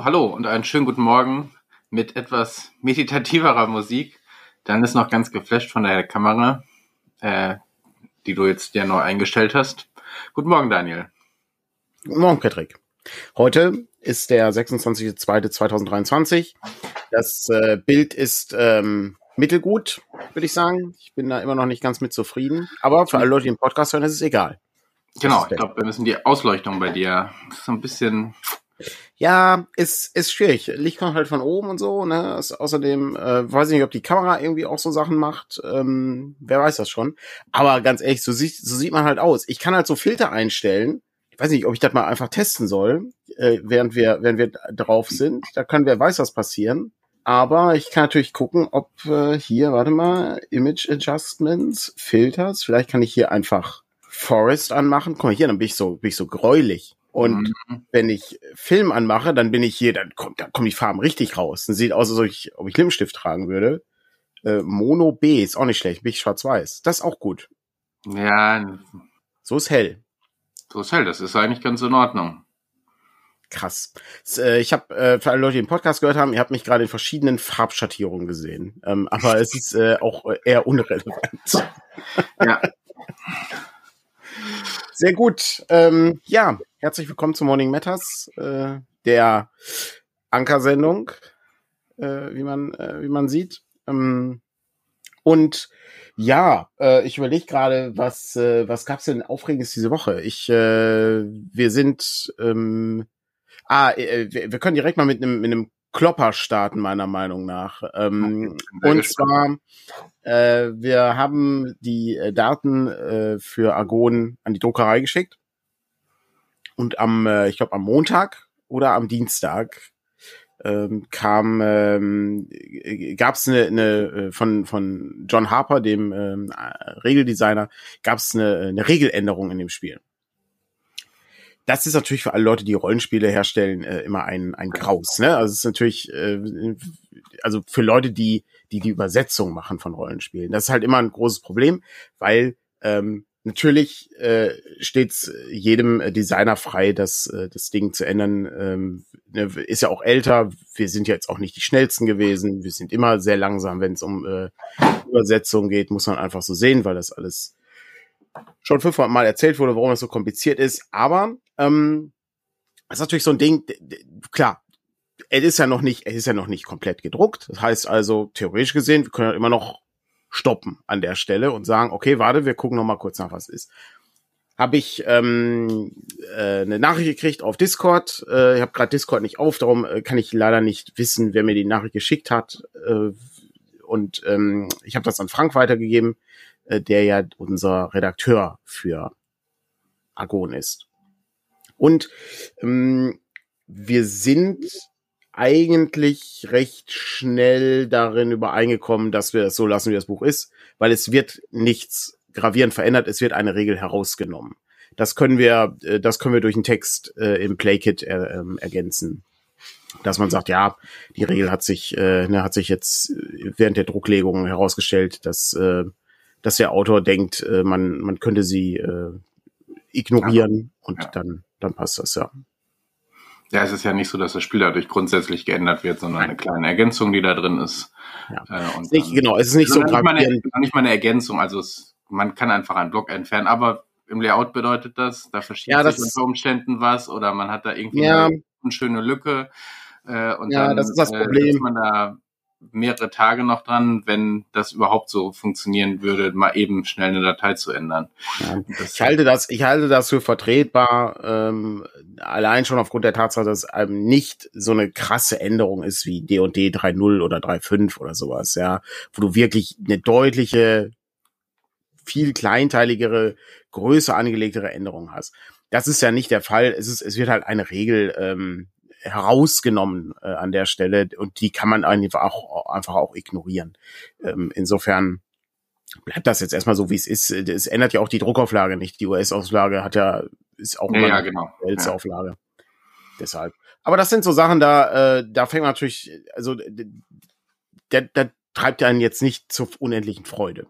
So, hallo und einen schönen guten Morgen mit etwas meditativerer Musik. Dann ist noch ganz geflasht von der Kamera, äh, die du jetzt ja neu eingestellt hast. Guten Morgen, Daniel. Guten Morgen, Patrick. Heute ist der 26.02.2023. Das äh, Bild ist ähm, mittelgut, würde ich sagen. Ich bin da immer noch nicht ganz mit zufrieden. Aber für alle Leute, die den Podcast hören, ist es egal. Genau, ich glaube, wir müssen die Ausleuchtung bei dir so ein bisschen ja, ist, ist schwierig. Licht kommt halt von oben und so, ne? Ist außerdem, äh, weiß ich nicht, ob die Kamera irgendwie auch so Sachen macht. Ähm, wer weiß das schon. Aber ganz ehrlich, so sieht, so sieht man halt aus. Ich kann halt so Filter einstellen. Ich weiß nicht, ob ich das mal einfach testen soll, äh, während wir, während wir drauf sind. Da kann wer weiß was passieren. Aber ich kann natürlich gucken, ob äh, hier, warte mal, Image Adjustments, Filters. Vielleicht kann ich hier einfach Forest anmachen. Guck mal hier, dann bin ich so, bin ich so gräulich. Und mhm. wenn ich Film anmache, dann bin ich hier, dann kommt, dann kommen die Farben richtig raus. Dann sieht aus, als ob ich, ob ich Lippenstift tragen würde. Äh, Mono B ist auch nicht schlecht, bin ich schwarz-weiß. Das ist auch gut. Ja. So ist hell. So ist hell, das ist eigentlich ganz in Ordnung. Krass. Äh, ich habe äh, für alle Leute, die den Podcast gehört haben, ihr habt mich gerade in verschiedenen Farbschattierungen gesehen. Ähm, aber es ist äh, auch eher unrelevant. Ja. Sehr gut. Ähm, ja, herzlich willkommen zu Morning Matters, äh, der Ankersendung, äh, wie man äh, wie man sieht. Ähm, und ja, äh, ich überlege gerade, was äh, was gab's denn aufregendes diese Woche? Ich äh, wir sind ähm, ah äh, wir, wir können direkt mal mit einem mit einem Klopper starten, meiner Meinung nach. Ähm, und zwar, äh, wir haben die äh, Daten äh, für Argon an die Druckerei geschickt. Und am, äh, ich glaube, am Montag oder am Dienstag ähm, kam, ähm, gab es eine, eine äh, von von John Harper, dem ähm, Regeldesigner, gab es eine, eine Regeländerung in dem Spiel das ist natürlich für alle Leute, die Rollenspiele herstellen, äh, immer ein, ein Graus. Ne? Also es ist natürlich, äh, also für Leute, die, die die Übersetzung machen von Rollenspielen, das ist halt immer ein großes Problem, weil ähm, natürlich äh, steht jedem Designer frei, das, äh, das Ding zu ändern. Ähm, ne, ist ja auch älter. Wir sind ja jetzt auch nicht die schnellsten gewesen. Wir sind immer sehr langsam, wenn es um äh, Übersetzung geht, muss man einfach so sehen, weil das alles schon fünfmal Mal erzählt wurde, warum es so kompliziert ist. Aber ähm, das ist natürlich so ein Ding, klar, es ist ja noch nicht, es ist ja noch nicht komplett gedruckt. Das heißt also, theoretisch gesehen, wir können halt immer noch stoppen an der Stelle und sagen, okay, warte, wir gucken noch mal kurz nach, was ist. Habe ich ähm, äh, eine Nachricht gekriegt auf Discord. Äh, ich habe gerade Discord nicht auf, darum äh, kann ich leider nicht wissen, wer mir die Nachricht geschickt hat. Äh, und ähm, ich habe das an Frank weitergegeben äh, der ja unser Redakteur für Argon ist. Und ähm, wir sind eigentlich recht schnell darin übereingekommen, dass wir es so lassen, wie das Buch ist, weil es wird nichts gravierend verändert, es wird eine Regel herausgenommen. Das können wir, äh, das können wir durch einen Text äh, im Playkit er, ähm, ergänzen. Dass man sagt, ja, die Regel hat sich, äh, ne, hat sich jetzt während der Drucklegung herausgestellt, dass äh, dass der Autor denkt, äh, man, man könnte sie äh, ignorieren ja. und ja. dann, dann passt das, ja. Ja, es ist ja nicht so, dass das Spiel dadurch grundsätzlich geändert wird, sondern eine kleine Ergänzung, die da drin ist. Ja. Äh, und nicht, dann, genau, es ist nicht so nicht mal, eine, nicht mal eine Ergänzung, also es, man kann einfach einen Block entfernen, aber im Layout bedeutet das, da verschiebt ja, sich unter Umständen was oder man hat da irgendwie ja. eine schöne Lücke äh, und ja, dann das ist, das Problem. Äh, man da mehrere Tage noch dran, wenn das überhaupt so funktionieren würde, mal eben schnell eine Datei zu ändern. Ja, ich halte das, ich halte das für vertretbar, ähm, allein schon aufgrund der Tatsache, dass es ähm, nicht so eine krasse Änderung ist wie D&D 3.0 oder 3.5 oder sowas, ja, wo du wirklich eine deutliche, viel kleinteiligere, größer angelegtere Änderung hast. Das ist ja nicht der Fall. Es ist, es wird halt eine Regel ähm, herausgenommen äh, an der Stelle und die kann man einfach auch, einfach auch ignorieren. Ähm, insofern bleibt das jetzt erstmal so, wie es ist. Es ändert ja auch die Druckauflage nicht. Die US-Auflage hat ja, ist auch immer ja, genau. eine Auflage. Ja. Deshalb. Aber das sind so Sachen, da, äh, da fängt man natürlich, also der, der treibt einen jetzt nicht zur unendlichen Freude.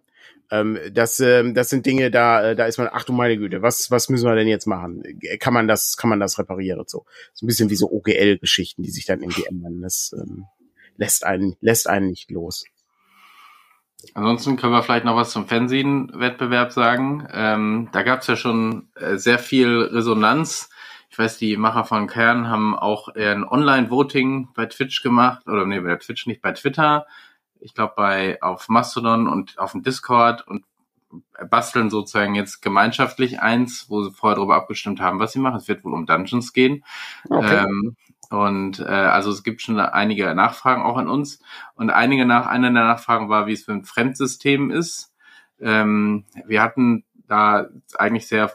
Ähm, das, ähm, das sind Dinge, da, äh, da ist man, ach du meine Güte, was, was müssen wir denn jetzt machen? Kann man das, kann man das reparieren? So, so ein bisschen wie so OGL-Geschichten, die sich dann irgendwie ändern. Das ähm, lässt einen, lässt einen nicht los. Ansonsten können wir vielleicht noch was zum Fernsehen-Wettbewerb sagen. Ähm, da gab es ja schon äh, sehr viel Resonanz. Ich weiß, die Macher von Kern haben auch ein Online-Voting bei Twitch gemacht, oder nee, bei Twitch nicht, bei Twitter. Ich glaube, bei auf Mastodon und auf dem Discord und basteln sozusagen jetzt gemeinschaftlich eins, wo sie vorher darüber abgestimmt haben, was sie machen. Es wird wohl um Dungeons gehen. Okay. Ähm, und äh, also es gibt schon einige Nachfragen auch an uns. Und einige nach, eine der Nachfragen war, wie es für ein Fremdsystem ist. Ähm, wir hatten da eigentlich sehr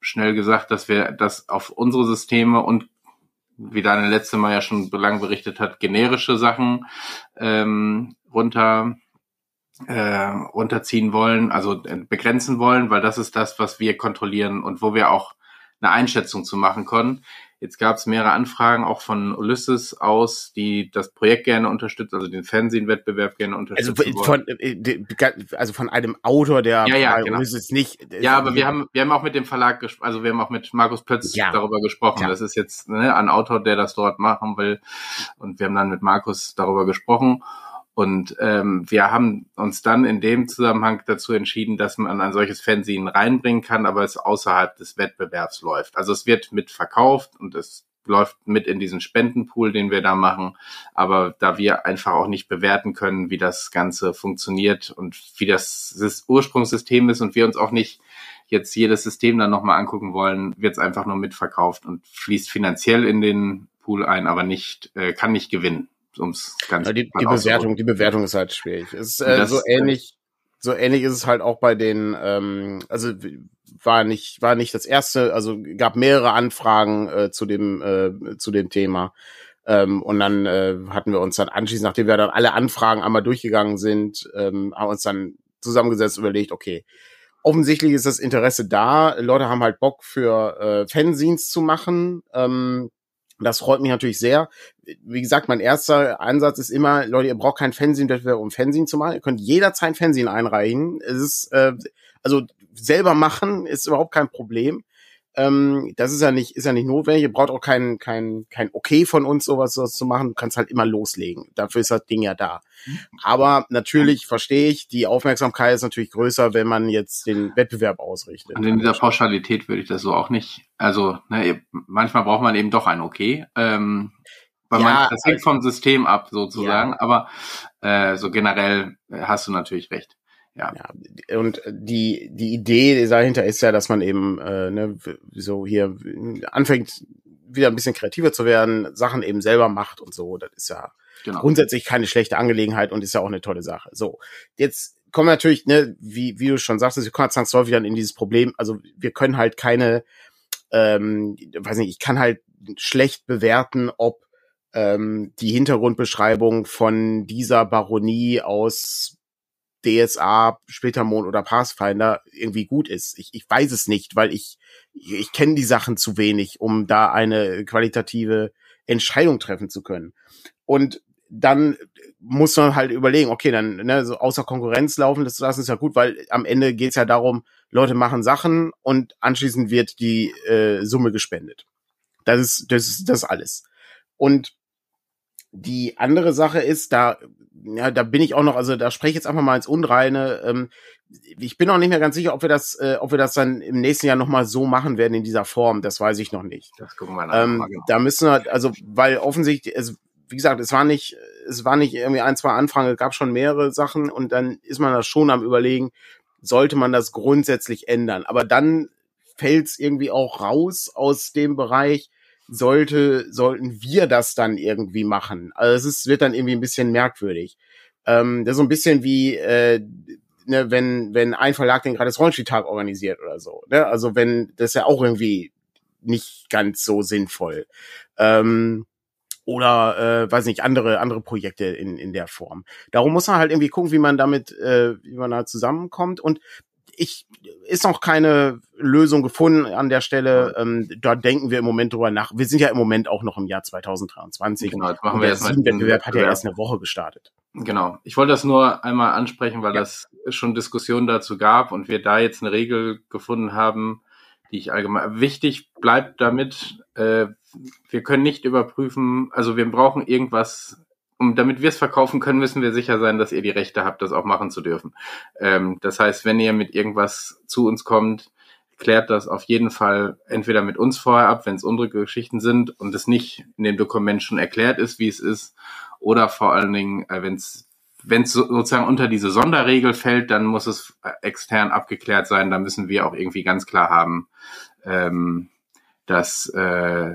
schnell gesagt, dass wir das auf unsere Systeme und wie Daniel letzte Mal ja schon lang berichtet hat, generische Sachen ähm, runter äh, runterziehen wollen, also begrenzen wollen, weil das ist das, was wir kontrollieren und wo wir auch eine Einschätzung zu machen können. Jetzt gab es mehrere Anfragen auch von Ulysses aus, die das Projekt gerne unterstützt, also den Fernsehwettbewerb gerne unterstützen also von, wollen. Also von einem Autor, der ja, ja, genau. Ulysses nicht. Ja, aber wir haben wir haben auch mit dem Verlag gesprochen, also wir haben auch mit Markus Pötz ja. darüber gesprochen. Ja. Das ist jetzt ne, ein Autor, der das dort machen will, und wir haben dann mit Markus darüber gesprochen. Und ähm, wir haben uns dann in dem Zusammenhang dazu entschieden, dass man ein solches Fernsehen reinbringen kann, aber es außerhalb des Wettbewerbs läuft. Also es wird mit verkauft und es läuft mit in diesen Spendenpool, den wir da machen. Aber da wir einfach auch nicht bewerten können, wie das Ganze funktioniert und wie das Ursprungssystem ist und wir uns auch nicht jetzt jedes System dann nochmal angucken wollen, wird es einfach nur mitverkauft und fließt finanziell in den Pool ein, aber nicht, äh, kann nicht gewinnen ums ganz ja, die, die Bewertung, die Bewertung ist halt schwierig. Es ist äh, so ähnlich, so ähnlich ist es halt auch bei den, ähm, also war nicht, war nicht das erste, also gab mehrere Anfragen äh, zu dem, äh, zu dem Thema. Ähm, und dann äh, hatten wir uns dann anschließend, nachdem wir dann alle Anfragen einmal durchgegangen sind, ähm, haben uns dann zusammengesetzt überlegt, okay, offensichtlich ist das Interesse da. Leute haben halt Bock für äh, Fanzines zu machen. Ähm, das freut mich natürlich sehr. Wie gesagt, mein erster Ansatz ist immer, Leute, ihr braucht kein Fernsehen-Wettbewerb, um Fernsehen zu machen. Ihr könnt jederzeit Fernsehen einreichen. Es ist, äh, also selber machen ist überhaupt kein Problem. Ähm, das ist ja nicht, ist ja nicht notwendig. Ihr braucht auch kein, kein, kein Okay von uns, sowas, sowas zu machen. Du kannst halt immer loslegen. Dafür ist das Ding ja da. Aber natürlich verstehe ich, die Aufmerksamkeit ist natürlich größer, wenn man jetzt den Wettbewerb ausrichtet. Und in dieser Pauschalität würde ich das so auch nicht, also ne, manchmal braucht man eben doch ein Okay. Ähm, weil ja, man, das hängt vom System ab sozusagen, ja. aber äh, so generell hast du natürlich recht. Ja. ja. Und die, die Idee dahinter ist ja, dass man eben äh, ne, so hier anfängt, wieder ein bisschen kreativer zu werden, Sachen eben selber macht und so. Das ist ja genau. grundsätzlich keine schlechte Angelegenheit und ist ja auch eine tolle Sache. So, jetzt kommen wir natürlich, ne, wie, wie du schon sagst, wir kommen zwangsläufig dann in dieses Problem. Also wir können halt keine, ähm, weiß nicht, ich kann halt schlecht bewerten, ob ähm, die Hintergrundbeschreibung von dieser Baronie aus DSA, Splittermond oder Pathfinder irgendwie gut ist. Ich, ich weiß es nicht, weil ich, ich kenne die Sachen zu wenig, um da eine qualitative Entscheidung treffen zu können. Und dann muss man halt überlegen, okay, dann ne, so außer Konkurrenz laufen das lassen ist ja gut, weil am Ende geht's ja darum, Leute machen Sachen und anschließend wird die äh, Summe gespendet. Das ist, das ist das alles. Und die andere Sache ist, da ja, da bin ich auch noch, also da spreche ich jetzt einfach mal ins Unreine. Ähm, ich bin auch nicht mehr ganz sicher, ob wir das, äh, ob wir das dann im nächsten Jahr nochmal so machen werden in dieser Form. Das weiß ich noch nicht. Das gucken wir nach. Ähm, genau. Da müssen wir, also, weil offensichtlich, also, wie gesagt, es war nicht, es war nicht irgendwie ein, zwei Anfragen, es gab schon mehrere Sachen und dann ist man da schon am überlegen, sollte man das grundsätzlich ändern. Aber dann fällt es irgendwie auch raus aus dem Bereich, sollte, sollten wir das dann irgendwie machen. Also es ist, wird dann irgendwie ein bisschen merkwürdig. Ähm, das ist so ein bisschen wie, äh, ne, wenn, wenn ein Verlag den gerade Rollenspieltag organisiert oder so. Ne? Also wenn, das ist ja auch irgendwie nicht ganz so sinnvoll. Ähm, oder äh, weiß nicht andere andere Projekte in in der Form. Darum muss man halt irgendwie gucken, wie man damit äh, wie man da zusammenkommt und ich ist noch keine Lösung gefunden an der Stelle. Ähm, da denken wir im Moment drüber nach. Wir sind ja im Moment auch noch im Jahr 2023. Genau, machen wir jetzt mal. Der Wettbewerb hat ja erst eine Woche gestartet. Genau. Ich wollte das nur einmal ansprechen, weil ja. das es schon Diskussionen dazu gab und wir da jetzt eine Regel gefunden haben, die ich allgemein wichtig bleibt damit, äh, wir können nicht überprüfen, also wir brauchen irgendwas, um damit wir es verkaufen können, müssen wir sicher sein, dass ihr die Rechte habt, das auch machen zu dürfen. Ähm, das heißt, wenn ihr mit irgendwas zu uns kommt, klärt das auf jeden Fall entweder mit uns vorher ab, wenn es unsere Geschichten sind und es nicht in dem Dokument schon erklärt ist, wie es ist, oder vor allen Dingen, äh, wenn es wenn es sozusagen unter diese Sonderregel fällt, dann muss es äh, extern abgeklärt sein. Da müssen wir auch irgendwie ganz klar haben, ähm, dass, äh,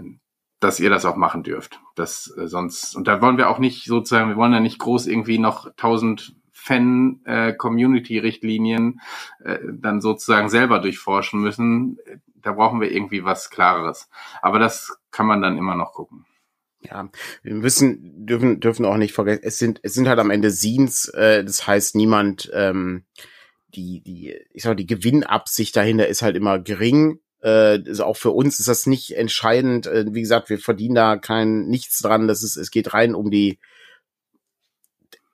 dass ihr das auch machen dürft. Das äh, sonst und da wollen wir auch nicht sozusagen, wir wollen ja nicht groß irgendwie noch tausend Fan-Community-Richtlinien äh, äh, dann sozusagen selber durchforschen müssen. Da brauchen wir irgendwie was Klareres. Aber das kann man dann immer noch gucken. Ja, wir müssen, dürfen, dürfen auch nicht vergessen, es sind, es sind halt am Ende Scenes, äh, das heißt, niemand, ähm, die, die, ich sag mal, die Gewinnabsicht dahinter ist halt immer gering. Äh, also auch für uns ist das nicht entscheidend. Äh, wie gesagt, wir verdienen da kein nichts dran. Das ist, es geht rein um die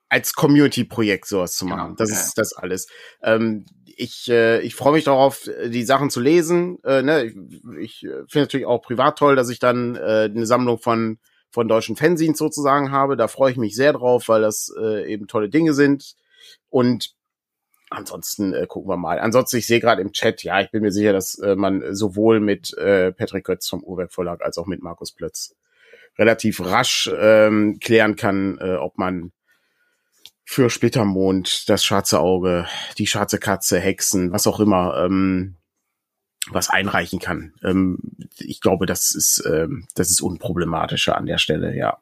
als Community-Projekt sowas zu machen. Genau, das ja. ist das alles. Ähm, ich, äh, ich freue mich darauf, die Sachen zu lesen. Äh, ne? Ich, ich finde natürlich auch privat toll, dass ich dann äh, eine Sammlung von von deutschen Fanzines sozusagen habe. Da freue ich mich sehr drauf, weil das äh, eben tolle Dinge sind. Und ansonsten äh, gucken wir mal. Ansonsten, ich sehe gerade im Chat, ja, ich bin mir sicher, dass äh, man sowohl mit äh, Patrick Götz vom Uhrwerk Verlag als auch mit Markus Plötz relativ rasch ähm, klären kann, äh, ob man für Splittermond, das schwarze Auge, die schwarze Katze, Hexen, was auch immer, ähm, was einreichen kann. Ähm, ich glaube, das ist, ähm, das ist unproblematischer an der Stelle, ja.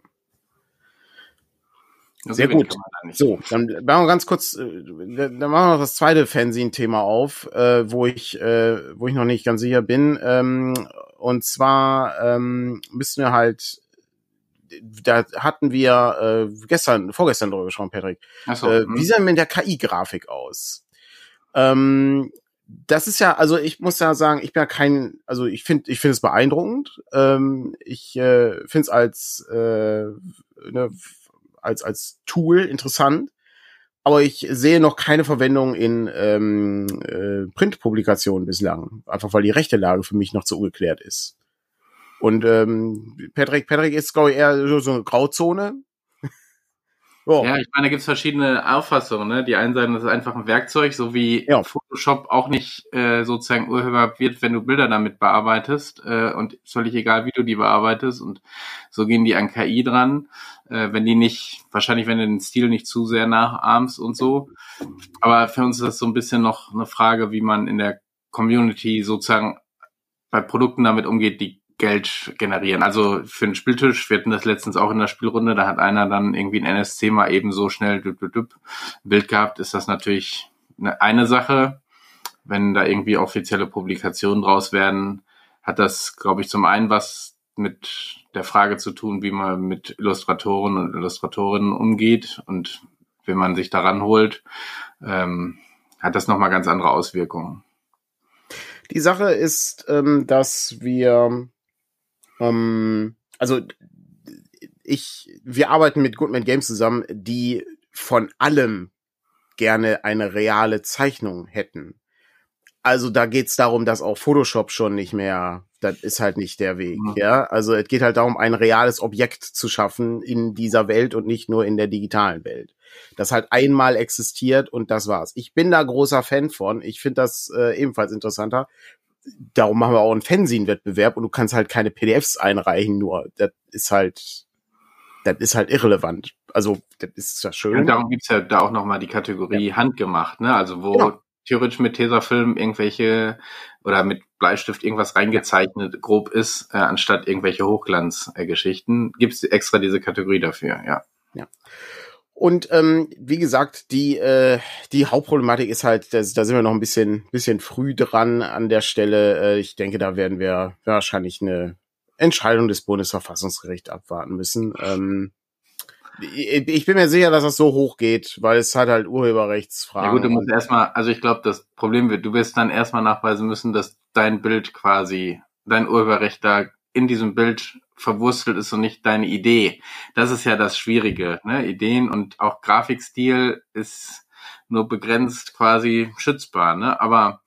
Also Sehr gut. So, dann machen wir ganz kurz, äh, dann machen wir noch das zweite Fernsehen-Thema auf, äh, wo ich, äh, wo ich noch nicht ganz sicher bin. Ähm, und zwar ähm, müssen wir halt, da hatten wir äh, gestern, vorgestern drüber gesprochen, Patrick. Ach so, äh, wie hm. sieht denn mit der KI-Grafik aus? Ähm, das ist ja, also ich muss ja sagen, ich bin ja kein, also ich finde, ich finde es beeindruckend. Ähm, ich äh, finde es als, äh, ne, als als Tool interessant, aber ich sehe noch keine Verwendung in ähm, äh, Printpublikationen bislang, einfach weil die rechte Lage für mich noch zu ungeklärt ist. Und ähm, Patrick, Patrick ist glaube ich eher so, so eine Grauzone. Oh. Ja, ich meine, da gibt's verschiedene Auffassungen. Ne? Die einen sagen, das ist einfach ein Werkzeug, so wie ja. Photoshop auch nicht äh, sozusagen urheber wird, wenn du Bilder damit bearbeitest äh, und völlig egal, wie du die bearbeitest. Und so gehen die an KI dran, äh, wenn die nicht, wahrscheinlich wenn du den Stil nicht zu sehr nachahmst und so. Aber für uns ist das so ein bisschen noch eine Frage, wie man in der Community sozusagen bei Produkten damit umgeht, die Geld generieren. Also für einen Spieltisch, wir hatten das letztens auch in der Spielrunde, da hat einer dann irgendwie ein NSC mal eben so schnell düpp, düpp, düpp, Bild gehabt, ist das natürlich eine, eine Sache. Wenn da irgendwie offizielle Publikationen draus werden, hat das, glaube ich, zum einen was mit der Frage zu tun, wie man mit Illustratoren und Illustratorinnen umgeht und wenn man sich daran holt, ähm, hat das nochmal ganz andere Auswirkungen. Die Sache ist, ähm, dass wir ähm, also ich, wir arbeiten mit Goodman Games zusammen, die von allem gerne eine reale Zeichnung hätten. Also da geht's darum, dass auch Photoshop schon nicht mehr, das ist halt nicht der Weg, mhm. ja. Also es geht halt darum, ein reales Objekt zu schaffen in dieser Welt und nicht nur in der digitalen Welt. Das halt einmal existiert und das war's. Ich bin da großer Fan von. Ich finde das äh, ebenfalls interessanter darum machen wir auch einen Fanzine-Wettbewerb und du kannst halt keine PDFs einreichen, nur das ist halt, das ist halt irrelevant. Also, das ist ja schön. Und darum gibt's ja da auch nochmal die Kategorie ja. handgemacht, ne? Also, wo genau. theoretisch mit Tesafilm irgendwelche oder mit Bleistift irgendwas reingezeichnet grob ist, äh, anstatt irgendwelche Hochglanzgeschichten, äh, gibt's extra diese Kategorie dafür, ja. Ja. Und ähm, wie gesagt, die, äh, die Hauptproblematik ist halt, das, da sind wir noch ein bisschen, bisschen früh dran an der Stelle. Äh, ich denke, da werden wir wahrscheinlich eine Entscheidung des Bundesverfassungsgerichts abwarten müssen. Ähm, ich, ich bin mir sicher, dass das so hoch geht, weil es hat halt Urheberrechtsfragen. Ja gut, du musst erstmal, also ich glaube, das Problem wird, du wirst dann erstmal nachweisen müssen, dass dein Bild quasi, dein Urheberrecht da in diesem Bild verwurstelt ist und nicht deine Idee. Das ist ja das Schwierige. Ne? Ideen und auch Grafikstil ist nur begrenzt quasi schützbar, ne? Aber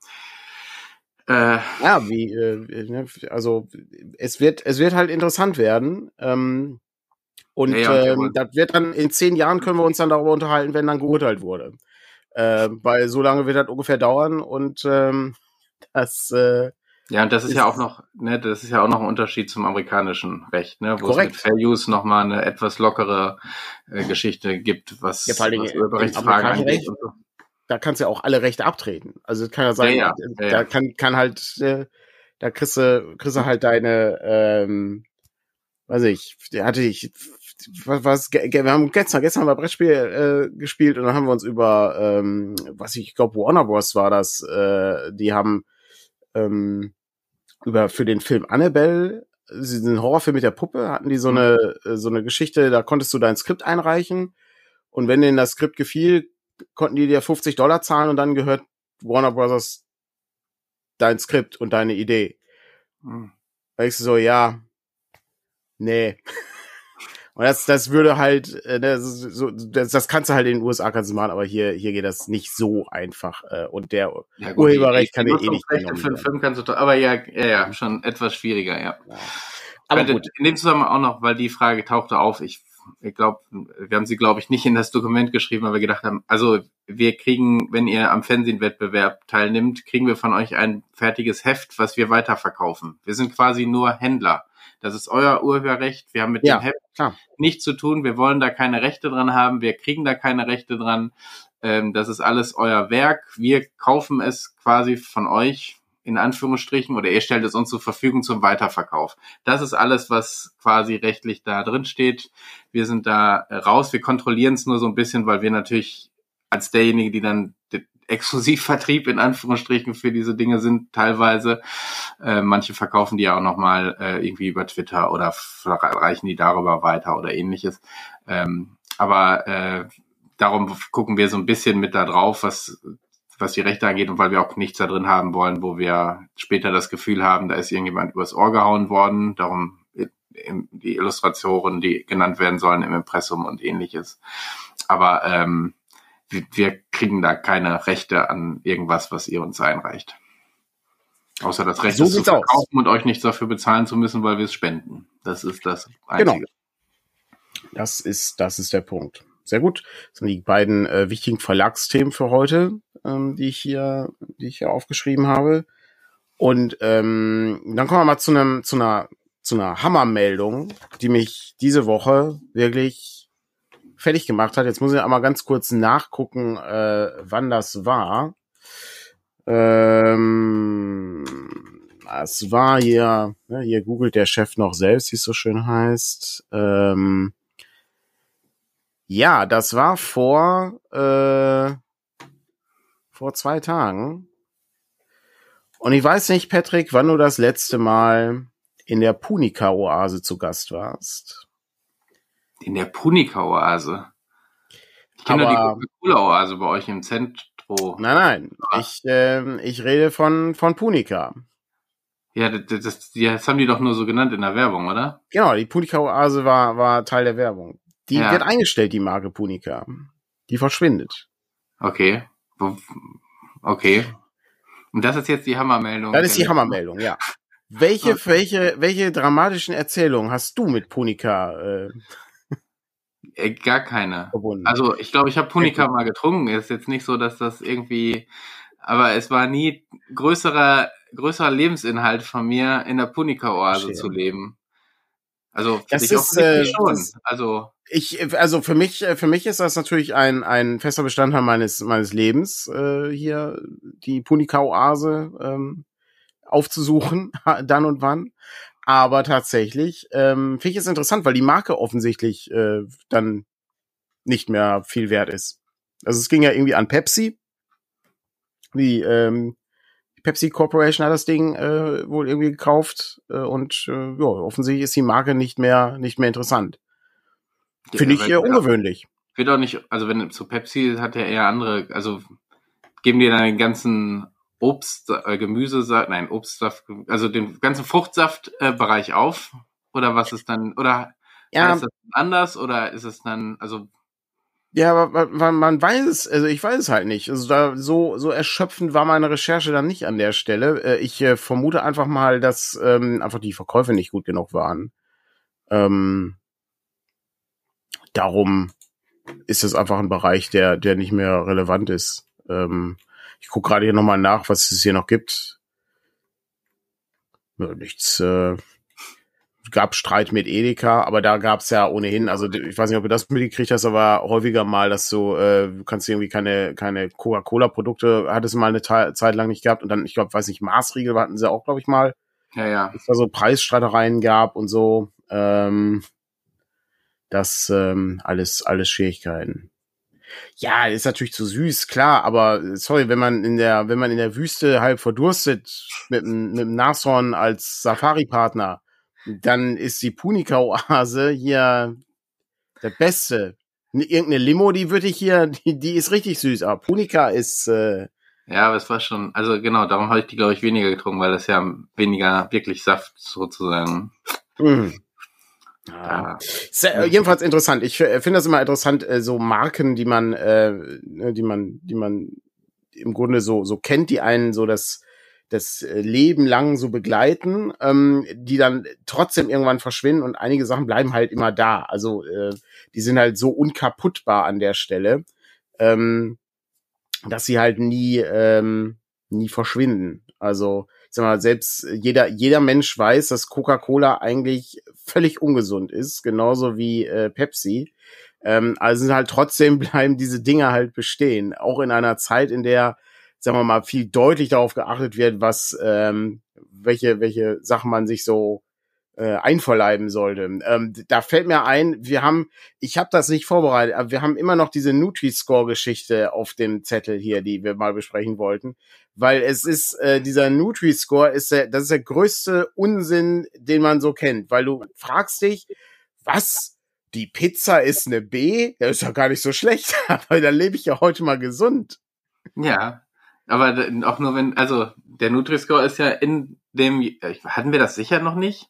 äh, ja, wie, äh, ne, also es wird, es wird halt interessant werden. Ähm, und ja, ja, ähm, das wird dann in zehn Jahren können wir uns dann darüber unterhalten, wenn dann geurteilt wurde. Äh, weil so lange wird das ungefähr dauern und ähm, das äh, ja, und das ist, ist, ja auch noch, ne, das ist ja auch noch ein Unterschied zum amerikanischen Recht, ne, wo korrekt. es mit Fair Use nochmal eine etwas lockere äh, Geschichte gibt, was, ja, vor was Urheberrechtsfragen angeht. Recht, so. Da kannst du ja auch alle Rechte abtreten. Also es kann ja sein, ja, ja, da kann, kann halt, äh, da kriegst du, kriegst du halt deine, ähm, weiß ich, der hatte ich, was, was, wir haben gestern, gestern haben wir Brettspiel äh, gespielt und dann haben wir uns über, ähm, was ich, ich glaube Warner Bros. war das, äh, die haben ähm, über für den Film Annabelle, diesen Horrorfilm mit der Puppe, hatten die so mhm. eine so eine Geschichte, da konntest du dein Skript einreichen und wenn denen das Skript gefiel, konnten die dir 50 Dollar zahlen und dann gehört Warner Brothers dein Skript und deine Idee. Mhm. Da ich so, ja, nee. Und das, das würde halt, äh, das, ne, so, das, das kannst du halt in den USA kannst du machen, aber hier, hier geht das nicht so einfach. Äh, und der ja, gut, Urheberrecht kann ja eh nicht für einen Film kannst du, aber ja, ja, ja, schon etwas schwieriger, ja. ja. Aber gut. in dem Zusammenhang auch noch, weil die Frage tauchte auf, ich, ich glaube, wir haben sie, glaube ich, nicht in das Dokument geschrieben, weil wir gedacht haben, also wir kriegen, wenn ihr am Fernsehwettbewerb teilnimmt, kriegen wir von euch ein fertiges Heft, was wir weiterverkaufen. Wir sind quasi nur Händler. Das ist euer Urheberrecht. Wir haben mit ja, dem Heft nichts zu tun. Wir wollen da keine Rechte dran haben. Wir kriegen da keine Rechte dran. Ähm, das ist alles euer Werk. Wir kaufen es quasi von euch in Anführungsstrichen oder ihr stellt es uns zur Verfügung zum Weiterverkauf. Das ist alles, was quasi rechtlich da drin steht. Wir sind da raus. Wir kontrollieren es nur so ein bisschen, weil wir natürlich als derjenige, die dann Exklusivvertrieb in Anführungsstrichen für diese Dinge sind teilweise. Äh, manche verkaufen die ja auch nochmal äh, irgendwie über Twitter oder reichen die darüber weiter oder ähnliches. Ähm, aber äh, darum gucken wir so ein bisschen mit da drauf, was was die Rechte angeht und weil wir auch nichts da drin haben wollen, wo wir später das Gefühl haben, da ist irgendjemand übers Ohr gehauen worden. Darum die Illustratoren, die genannt werden sollen im Impressum und ähnliches. Aber ähm, wir, wir kriegen da keine Rechte an irgendwas, was ihr uns einreicht. Außer das Recht, so es zu verkaufen aus. und euch nichts dafür bezahlen zu müssen, weil wir es spenden. Das ist das Einzige. Genau. Das ist, das ist der Punkt. Sehr gut. Das sind die beiden äh, wichtigen Verlagsthemen für heute, ähm, die ich hier, die ich hier aufgeschrieben habe. Und ähm, dann kommen wir mal zu einem, zu einer, zu einer Hammermeldung, die mich diese Woche wirklich fertig gemacht hat. Jetzt muss ich aber ganz kurz nachgucken, äh, wann das war. Ähm, es war hier, ne, hier googelt der Chef noch selbst, wie es so schön heißt. Ähm, ja, das war vor, äh, vor zwei Tagen. Und ich weiß nicht, Patrick, wann du das letzte Mal in der Punika-Oase zu Gast warst. In der Punika-Oase. Ich kenne die Coca-Cola-Oase bei euch im Zentrum. Nein, nein. Ich, äh, ich rede von, von Punika. Ja, das, das, das haben die doch nur so genannt in der Werbung, oder? Genau, die Punika-Oase war, war Teil der Werbung. Die ja. wird eingestellt, die Marke Punika. Die verschwindet. Okay. Okay. Und das ist jetzt die Hammermeldung. Das ist die Hammermeldung, ja. Welche, okay. welche, welche dramatischen Erzählungen hast du mit Punika äh, äh, gar keine. Verbunden. Also ich glaube, ich habe Punika mal getrunken. Ist jetzt nicht so, dass das irgendwie, aber es war nie größerer größerer Lebensinhalt von mir, in der Punika-Oase zu leben. Also das ich ist, äh, schon. Das, also ich, also für mich, äh, für mich ist das natürlich ein ein fester Bestandteil meines meines Lebens äh, hier die Punika-Oase ähm, aufzusuchen, dann und wann. Aber tatsächlich ähm, finde ich es interessant, weil die Marke offensichtlich äh, dann nicht mehr viel wert ist. Also es ging ja irgendwie an Pepsi. Die ähm, Pepsi Corporation hat das Ding äh, wohl irgendwie gekauft äh, und äh, ja, offensichtlich ist die Marke nicht mehr nicht mehr interessant. Finde ich eher ungewöhnlich. Wird auch nicht, also wenn zu Pepsi hat ja eher andere, also geben dir dann den ganzen Obst, äh, Gemüsesaft, nein, Obstsaft, also den ganzen Fruchtsaftbereich äh, auf? Oder was ist dann, oder ja. ist das anders oder ist es dann, also Ja, aber man, man weiß es, also ich weiß es halt nicht. Also da so so erschöpfend war meine Recherche dann nicht an der Stelle. Äh, ich äh, vermute einfach mal, dass ähm, einfach die Verkäufe nicht gut genug waren. Ähm, darum ist es einfach ein Bereich, der der nicht mehr relevant ist. Ähm, ich gucke gerade hier nochmal nach, was es hier noch gibt. Nichts. Äh, gab Streit mit Edeka, aber da gab's ja ohnehin, also ich weiß nicht, ob du das mitgekriegt hast, aber häufiger mal, dass du, äh, du kannst irgendwie keine, keine Coca-Cola-Produkte, hattest du mal eine Zeit lang nicht gehabt und dann, ich glaube, weiß nicht, Maßriegel hatten sie auch, glaube ich, mal. Ja, ja. Dass da so Preisstreitereien gab und so. Ähm, das ähm, alles, alles Schwierigkeiten. Ja, ist natürlich zu süß, klar, aber sorry, wenn man in der, wenn man in der Wüste halb verdurstet mit, mit einem Nashorn als Safari-Partner, dann ist die Punika-Oase hier der Beste. Irgendeine Limo, die würde ich hier, die, die ist richtig süß, aber Punika ist. Äh, ja, aber es war schon, also genau, darum habe ich die, glaube ich, weniger getrunken, weil das ja weniger wirklich Saft sozusagen. Mm. Ja. Sehr, jedenfalls interessant. Ich finde das immer interessant, äh, so Marken, die man, äh, ne, die man, die man im Grunde so so kennt, die einen so das das äh, Leben lang so begleiten, ähm, die dann trotzdem irgendwann verschwinden und einige Sachen bleiben halt immer da. Also äh, die sind halt so unkaputtbar an der Stelle, ähm, dass sie halt nie ähm, nie verschwinden. Also ich sag mal, selbst jeder jeder Mensch weiß, dass Coca-Cola eigentlich völlig ungesund ist, genauso wie äh, Pepsi. Ähm, also halt trotzdem bleiben diese Dinge halt bestehen, auch in einer Zeit, in der sagen wir mal, viel deutlich darauf geachtet wird, was, ähm, welche, welche Sachen man sich so äh, einverleiben sollte. Ähm, da fällt mir ein, wir haben, ich habe das nicht vorbereitet, aber wir haben immer noch diese Nutri-Score-Geschichte auf dem Zettel hier, die wir mal besprechen wollten, weil es ist äh, dieser Nutri-Score ist der, das ist der größte Unsinn, den man so kennt, weil du fragst dich, was die Pizza ist eine B, das ist ja gar nicht so schlecht, aber dann lebe ich ja heute mal gesund. Ja, aber auch nur wenn, also der Nutri-Score ist ja in dem, hatten wir das sicher noch nicht?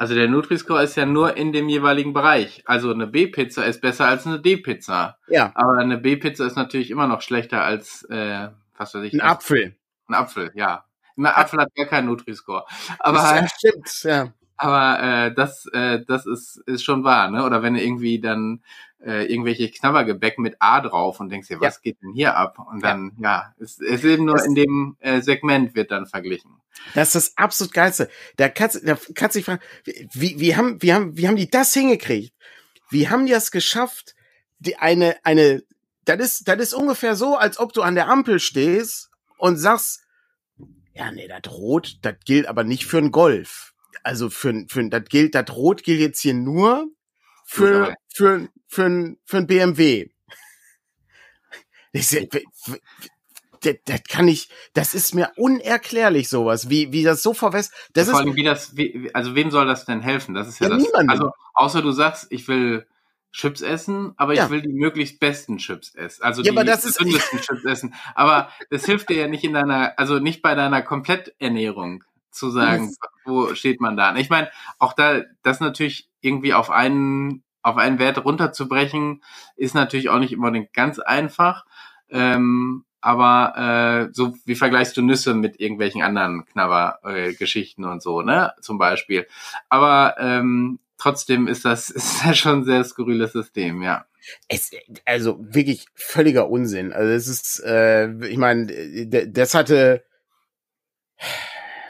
Also der Nutri-Score ist ja nur in dem jeweiligen Bereich. Also eine B-Pizza ist besser als eine D-Pizza. Ja. Aber eine B-Pizza ist natürlich immer noch schlechter als, äh, was weiß ich. Ein Apfel. Ein Apfel, ja. Ein Apfel hat gar keinen Nutri-Score. Aber, das stimmt, ja. Aber äh, das, äh, das ist, ist schon wahr, ne? Oder wenn du irgendwie dann äh, irgendwelche Knabbergebäck mit A drauf und denkst dir, was ja. geht denn hier ab? Und dann, ja, ja es ist eben nur das in dem äh, Segment wird dann verglichen. Das ist das absolut geilste. Da kannst, da kannst du dich fragen, wie, wie haben, wie haben, wie haben die das hingekriegt? Wie haben die das geschafft, die eine, eine, das ist, das ist ungefähr so, als ob du an der Ampel stehst und sagst, ja, nee, das Rot, das gilt aber nicht für ein Golf also für, für das gilt, das Rot gilt jetzt hier nur für, für, für, ein, für ein BMW. Das, das, das kann ich, das ist mir unerklärlich sowas, wie, wie das so verwässt. Das ja, vor ist, allem, wie das, wie, also wem soll das denn helfen? Das ist ja, Ja, das. niemandem. Also, außer du sagst, ich will Chips essen, aber Ja. ich will die möglichst besten Chips essen. Also Ja, die gesündesten Chips essen. Aber das hilft dir ja nicht in deiner, also nicht bei deiner Kompletternährung zu sagen, wo steht man da. Ich meine, auch da, das natürlich irgendwie auf einen, auf einen Wert runterzubrechen, ist natürlich auch nicht immer ganz einfach. Ähm, aber äh, so wie vergleichst du Nüsse mit irgendwelchen anderen Knabbergeschichten äh, und so, ne? Zum Beispiel. Aber ähm, trotzdem ist das, ist das schon ein sehr skurriles System, ja. es, also wirklich völliger Unsinn. Also es ist, äh, ich meine, das hatte,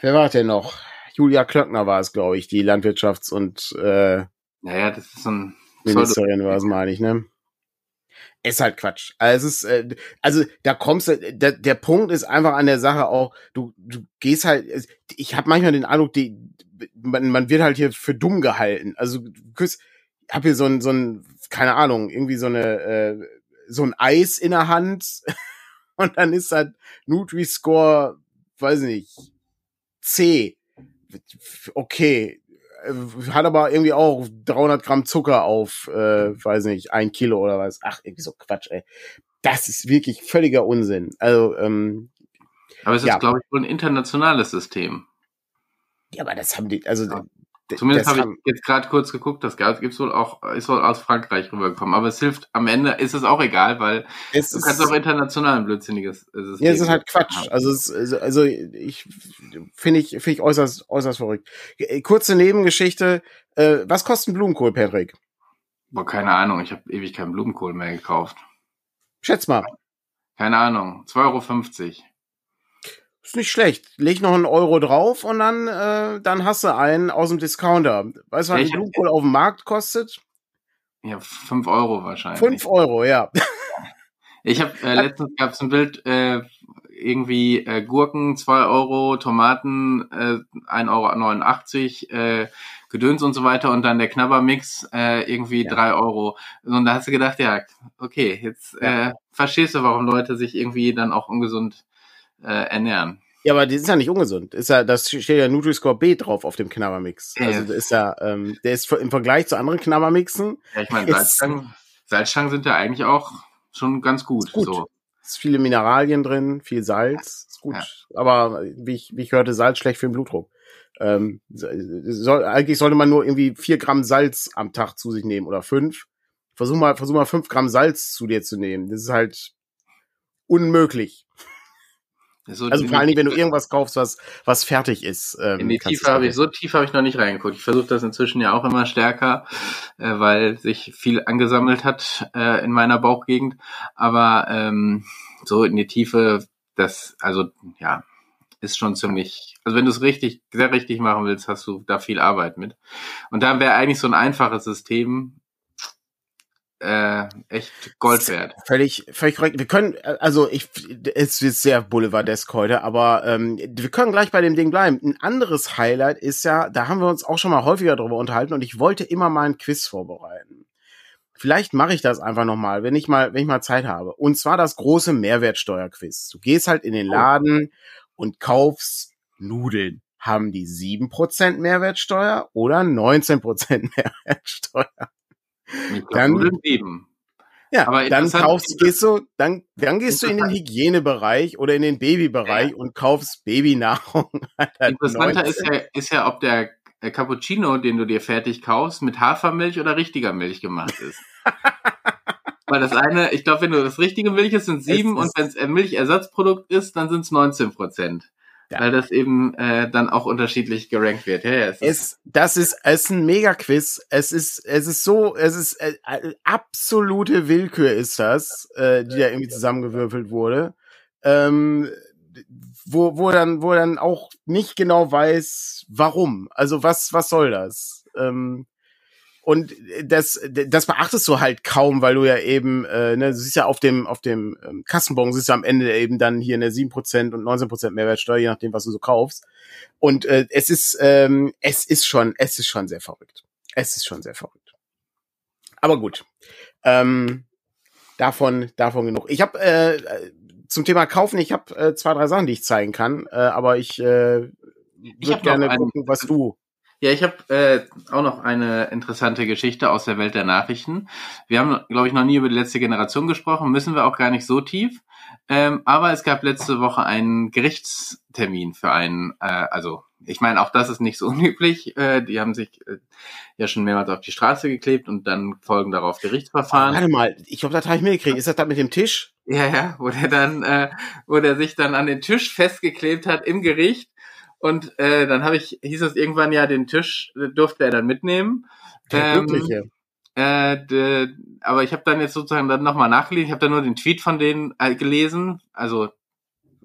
wer war denn noch? Julia Klöckner war es, glaube ich, die Landwirtschafts- und äh, Naja, das ist so ein Ministerin war es, meine ich, ne? Ist halt Quatsch. Also, es ist, äh, also da kommst du, der, der Punkt ist einfach an der Sache auch, du, du gehst halt, ich habe manchmal den Eindruck, die, man, man wird halt hier für dumm gehalten. Also ich hab hier so ein, so ein, keine Ahnung, irgendwie so eine, äh, so ein Eis in der Hand und dann ist halt Nutri-Score, weiß nicht, C. Okay, äh, hat aber irgendwie auch 300 Gramm Zucker auf, äh, weiß nicht, ein Kilo oder was. Ach, irgendwie so Quatsch, ey. Das ist wirklich völliger Unsinn. Also, ähm, Aber es ist, Ja. glaube ich, wohl ein internationales System. ja, aber das haben die, also, Ja. Zumindest habe ich jetzt gerade kurz geguckt, das gibt's wohl auch, ist wohl aus Frankreich rübergekommen. Aber es hilft, am Ende ist es auch egal, weil es du kannst auch international ein blödsinniges System Ja, es ist halt Quatsch. Also, es, also, ich finde ich, finde ich äußerst, äußerst verrückt. Äh, kurze Nebengeschichte. Äh, was kostet ein Blumenkohl, Patrick? Boah, keine Ahnung. Ich habe ewig keinen Blumenkohl mehr gekauft. Schätz mal. Keine Ahnung. 2,50 Euro. Ist nicht schlecht. Leg noch einen Euro drauf und dann, äh, dann hast du einen aus dem Discounter. Weißt du, was ein Blumenkohl auf dem Markt kostet? Ja, fünf Euro wahrscheinlich. Fünf Euro, ja. Ich habe äh, letztens gab es ein Bild, äh, irgendwie äh, Gurken zwei Euro, Tomaten äh, 1,89 Euro, äh, Gedöns und so weiter und dann der Knabbermix äh, irgendwie ja. drei Euro. Und da hast du gedacht, ja, okay, jetzt ja. äh, verstehst du, warum Leute sich irgendwie dann auch ungesund äh, ernähren. Ja, aber das ist ja nicht ungesund. Ist ja, das steht ja Nutri-Score B drauf auf dem Knabbermix. Ja, also das ist ja, ähm, der ist im Vergleich zu anderen Knabbermixen. Ja, ich meine, Salzstangen, Salzstangen sind ja eigentlich auch schon ganz gut. gut. So. Es viele Mineralien drin, viel Salz, ist gut. Ja. Aber wie ich, wie ich hörte, Salz schlecht für den Blutdruck. Ähm, soll, eigentlich sollte man nur irgendwie vier Gramm Salz am Tag zu sich nehmen oder fünf. Versuch mal, versuch mal fünf Gramm Salz zu dir zu nehmen. Das ist halt unmöglich. So also vor allen Dingen, wenn du irgendwas kaufst, was, was fertig ist. Ähm, in die Tiefe habe ich, so tief habe ich noch nicht reingeguckt. Ich versuche das inzwischen ja auch immer stärker, äh, weil sich viel angesammelt hat äh, in meiner Bauchgegend. Aber ähm, so in die Tiefe, das, also ja, ist schon ziemlich, also wenn du es richtig, sehr richtig machen willst, hast du da viel Arbeit mit. Und da wäre eigentlich so ein einfaches System, äh, echt Gold wert. Völlig, völlig korrekt. Wir können, also ich, es ist sehr Boulevardesk heute, aber ähm, wir können gleich bei dem Ding bleiben. Ein anderes Highlight ist ja, da haben wir uns auch schon mal häufiger drüber unterhalten und ich wollte immer mal ein Quiz vorbereiten. Vielleicht mache ich das einfach nochmal, wenn ich mal, wenn ich mal Zeit habe. Und zwar das große Mehrwertsteuerquiz. Du gehst halt in den oh. Laden und kaufst Nudeln. Haben die sieben Prozent Mehrwertsteuer oder 19% Mehrwertsteuer? Dann, eben. Ja, aber dann kaufst, gehst du, dann, dann gehst du in den Hygienebereich oder in den Babybereich ja. und kaufst Babynahrung. Interessanter ist ja, ist ja, ob der Cappuccino, den du dir fertig kaufst, mit Hafermilch oder richtiger Milch gemacht ist. Weil das eine, ich glaube, wenn du das richtige Milch ist, sind sieben und wenn es ein Milchersatzprodukt ist, dann sind es 19 Prozent. Ja. Weil das eben äh, dann auch unterschiedlich gerankt wird. Ja, es, es das ist, es ist ein Mega-Quiz. Es ist, es ist so, es ist äh, absolute Willkür ist das, äh, die da irgendwie zusammengewürfelt wurde. Ähm, wo, wo dann, wo dann auch nicht genau weiß, warum. Also was, was soll das? Ähm, und das, das beachtest du halt kaum, weil du ja eben, äh, ne, du siehst ja auf dem, auf dem ähm, Kassenbon, siehst du am Ende eben dann hier eine 7% und 19% Mehrwertsteuer, je nachdem, was du so kaufst. Und äh, es ist, ähm, es ist schon, es ist schon sehr verrückt. Es ist schon sehr verrückt. Aber gut. Ähm, davon, davon genug. Ich habe äh, zum Thema Kaufen, ich habe äh, zwei, drei Sachen, die ich zeigen kann, äh, aber ich äh, würde gerne gucken, was du ja, ich habe äh, auch noch eine interessante Geschichte aus der Welt der Nachrichten. Wir haben, glaube ich, noch nie über die letzte Generation gesprochen, müssen wir auch gar nicht so tief. Ähm, aber es gab letzte Woche einen Gerichtstermin für einen, äh, also ich meine, auch das ist nicht so unüblich. Äh, die haben sich äh, ja schon mehrmals auf die Straße geklebt und dann folgen darauf Gerichtsverfahren. Warte mal, ich glaube, das habe ich mir gekriegt. Ist das da mit dem Tisch? Ja, ja, wo der dann, äh, wo der sich dann an den Tisch festgeklebt hat im Gericht und äh, dann habe ich, hieß es irgendwann ja, den Tisch durfte er dann mitnehmen. Der ähm, Glückliche. Äh, de, aber ich habe dann jetzt sozusagen dann nochmal nachgelesen. Ich habe dann nur den Tweet von denen äh, gelesen. Also,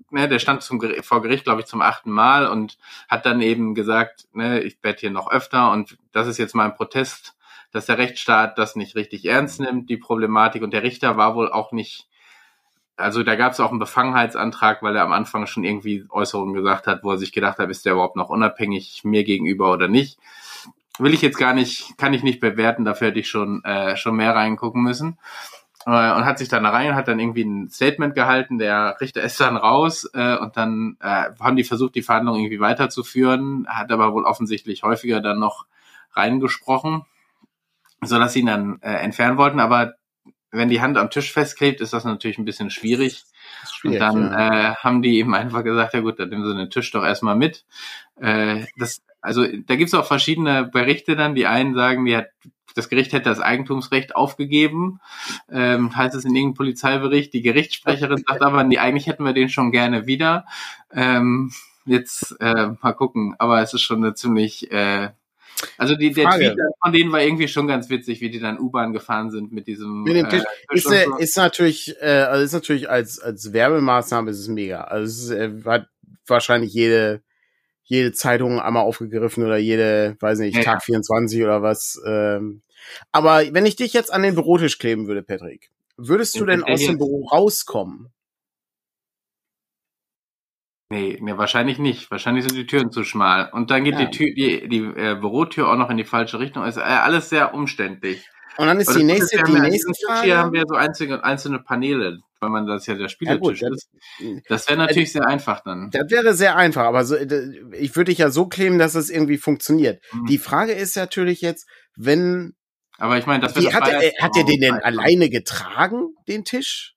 ne, der stand zum, vor Gericht, glaube ich, zum achten Mal und hat dann eben gesagt, ne, ich werde hier noch öfter und das ist jetzt mein Protest, dass der Rechtsstaat das nicht richtig ernst nimmt, die Problematik. Und der Richter war wohl auch nicht also da gab es auch einen Befangenheitsantrag, weil er am Anfang schon irgendwie Äußerungen gesagt hat, wo er sich gedacht hat, ist der überhaupt noch unabhängig mir gegenüber oder nicht. Will ich jetzt gar nicht, kann ich nicht bewerten, dafür hätte ich schon, äh, schon mehr reingucken müssen. Äh, und hat sich dann rein, hat dann irgendwie ein Statement gehalten, der Richter ist dann raus äh, und dann äh, haben die versucht, die Verhandlung irgendwie weiterzuführen, hat aber wohl offensichtlich häufiger dann noch reingesprochen, so dass sie ihn dann äh, entfernen wollten, aber wenn die Hand am Tisch festklebt, ist das natürlich ein bisschen schwierig. schwierig und dann ja. äh, haben die eben einfach gesagt, ja gut, dann nehmen sie den Tisch doch erstmal mit. Äh, das also da gibt's auch verschiedene Berichte dann. Die einen sagen, die hat, das Gericht hätte das Eigentumsrecht aufgegeben, ähm, heißt es in irgendeinem Polizeibericht. Die Gerichtssprecherin sagt aber, nee, eigentlich hätten wir den schon gerne wieder. Ähm, jetzt äh, mal gucken, aber es ist schon eine ziemlich äh, also die, der Frage. Tweet von denen war irgendwie schon ganz witzig, wie die dann U-Bahn gefahren sind mit diesem. Mit dem Tisch. Äh, ist, äh, ist natürlich, äh, also ist natürlich als als Werbemaßnahme ist es mega. Also es ist, äh, hat wahrscheinlich jede jede Zeitung einmal aufgegriffen oder jede, weiß nicht, ja, Tag 24 oder was. Ähm. Aber wenn ich dich jetzt an den Bürotisch kleben würde, Patrick, würdest du denn aus dem Büro rauskommen? Nee, nee, wahrscheinlich nicht. Wahrscheinlich sind die Türen zu schmal. Und dann geht ja. die Tür, die, die äh, Bürotür auch noch in die falsche Richtung. Ist äh, alles sehr umständlich. Und dann ist die nächste, die nächste Frage. Hier haben wir so einzelne, einzelne Paneele, weil man das ja der Spieltisch ja, ist. Das wäre natürlich äh, sehr einfach dann. Das wäre sehr einfach, aber so, ich würde dich ja so kleben, dass es irgendwie funktioniert. Mhm. Die Frage ist natürlich jetzt, wenn. Aber ich meine, das wird. Hat, er, hat er den denn alleine getragen, den Tisch?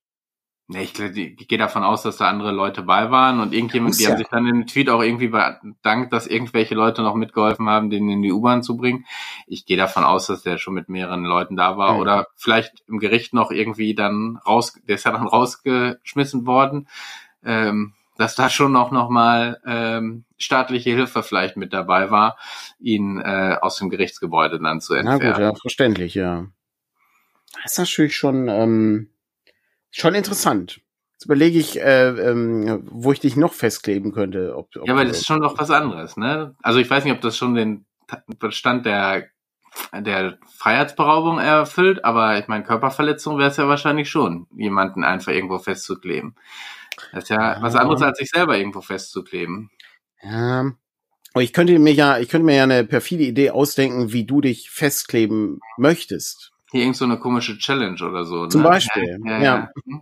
Nee, ich, ich gehe davon aus, dass da andere Leute bei waren und irgendjemand, die ja. haben sich dann im Tweet auch irgendwie bedankt, dass irgendwelche Leute noch mitgeholfen haben, den in die U-Bahn zu bringen. Ich gehe davon aus, dass der schon mit mehreren Leuten da war mhm. oder vielleicht im Gericht noch irgendwie dann raus, der ist ja dann rausgeschmissen worden, ähm, dass da schon auch noch mal ähm, staatliche Hilfe vielleicht mit dabei war, ihn äh, aus dem Gerichtsgebäude dann zu entfernen. Na gut, ja, verständlich, ja. Das ist natürlich schon ähm Schon interessant. Jetzt überlege ich, äh, ähm, wo ich dich noch festkleben könnte. Ob, ob ja, aber das ist schon noch was anderes, ne? Also ich weiß nicht, ob das schon den Bestand der der Freiheitsberaubung erfüllt, aber ich meine, Körperverletzung wäre es ja wahrscheinlich schon, jemanden einfach irgendwo festzukleben. Das ist ja, ja. was anderes, als sich selber irgendwo festzukleben. Ja. Aber ich könnte mir ja, ich könnte mir ja eine perfide Idee ausdenken, wie du dich festkleben möchtest. Hier irgend so eine komische Challenge oder so. Zum ne? Beispiel, ja. ja, ja. Mhm.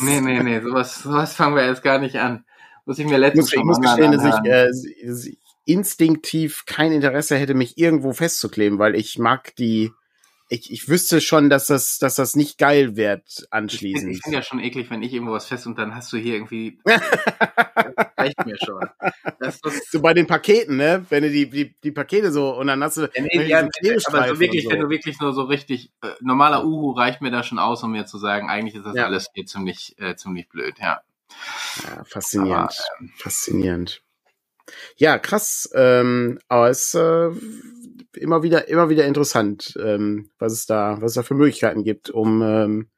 nee, nee, nee, sowas, sowas fangen wir jetzt gar nicht an. Muss ich mir letztens muss, Ich muss gestehen, dass ich äh, instinktiv kein Interesse hätte, mich irgendwo festzukleben, weil ich mag die, ich, ich wüsste schon, dass das, dass das nicht geil wird anschließend. Ich, ich finde ja schon eklig, wenn ich irgendwo was fest und dann hast du hier irgendwie. reicht mir schon. Das, das so bei den Paketen, ne? Wenn du die, die, die Pakete so und dann hast du. Ja, nee, ja, aber so wirklich, so. wenn du wirklich nur so richtig äh, normaler Uhu reicht mir da schon aus, um mir zu sagen, eigentlich ist das ja. alles hier ziemlich, äh, ziemlich blöd, ja. ja faszinierend. Aber, ähm, faszinierend. Ja, krass. Ähm, aber es äh, immer wieder, immer wieder interessant, ähm, was es da, was es da für Möglichkeiten gibt, um ähm,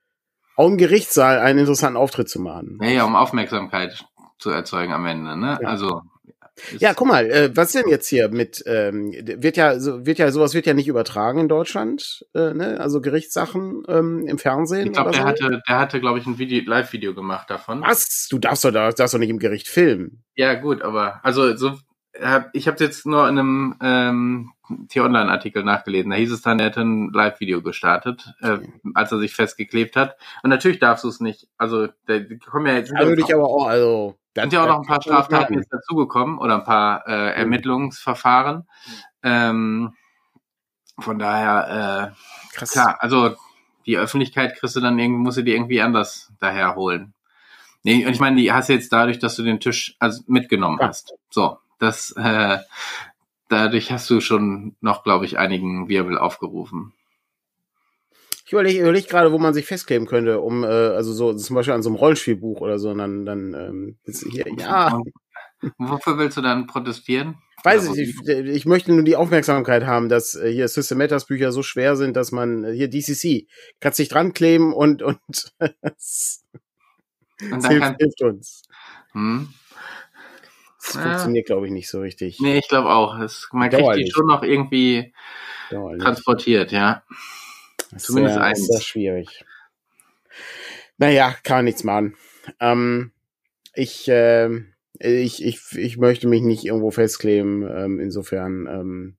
auch im Gerichtssaal einen interessanten Auftritt zu machen. Ja, ja, um Aufmerksamkeit zu erzeugen am Ende, ne? Ja. Also. Ja, guck mal, äh, was denn jetzt hier mit ähm, wird ja so wird ja sowas wird ja nicht übertragen in Deutschland, äh, ne? Also Gerichtssachen ähm, im Fernsehen. Ich glaube, der so. hatte der hatte glaube ich ein Video Live-Video gemacht davon. Was? Du darfst doch darfst doch nicht im Gericht filmen. Ja gut, aber also so ich habe jetzt nur in einem ähm, T-Online-Artikel nachgelesen. Da hieß es dann, er hätte ein Live-Video gestartet, äh, als er sich festgeklebt hat. Und natürlich darfst du es nicht. Also, da kommen ja jetzt. Da würde ich aber auch, also. Sind ja auch noch ein paar Straftaten jetzt dazugekommen oder ein paar äh, Ermittlungsverfahren. Ähm, von daher, äh, Krass. klar, also die Öffentlichkeit kriegst du dann irgendwie, musst du die irgendwie anders daher holen. Nee, und ich meine, die hast du jetzt dadurch, dass du den Tisch also mitgenommen ja. hast. So, das, äh, dadurch hast du schon noch, glaube ich, einigen Wirbel aufgerufen. Ich überlege überleg gerade, wo man sich festkleben könnte, um, äh, also so zum Beispiel an so einem Rollenspielbuch oder so, und dann, dann ähm, hier, ja. Wofür willst du dann protestieren? Weiß ich, ich, ich möchte nur die Aufmerksamkeit haben, dass äh, hier System Matters Bücher so schwer sind, dass man äh, hier DCC kannst dich dran kleben und und, und dann hilft, kann, hilft uns. Hm? Das ja. funktioniert, glaube ich, nicht so richtig. Nee, ich glaube auch. Es, man kriegt die schon noch irgendwie Dauerlich. transportiert, ja. Das Zumindest eins. Sehr schwierig. Naja, kann nichts machen. Ähm, ich, äh, ich, ich, ich möchte mich nicht irgendwo festkleben. Ähm, insofern ähm,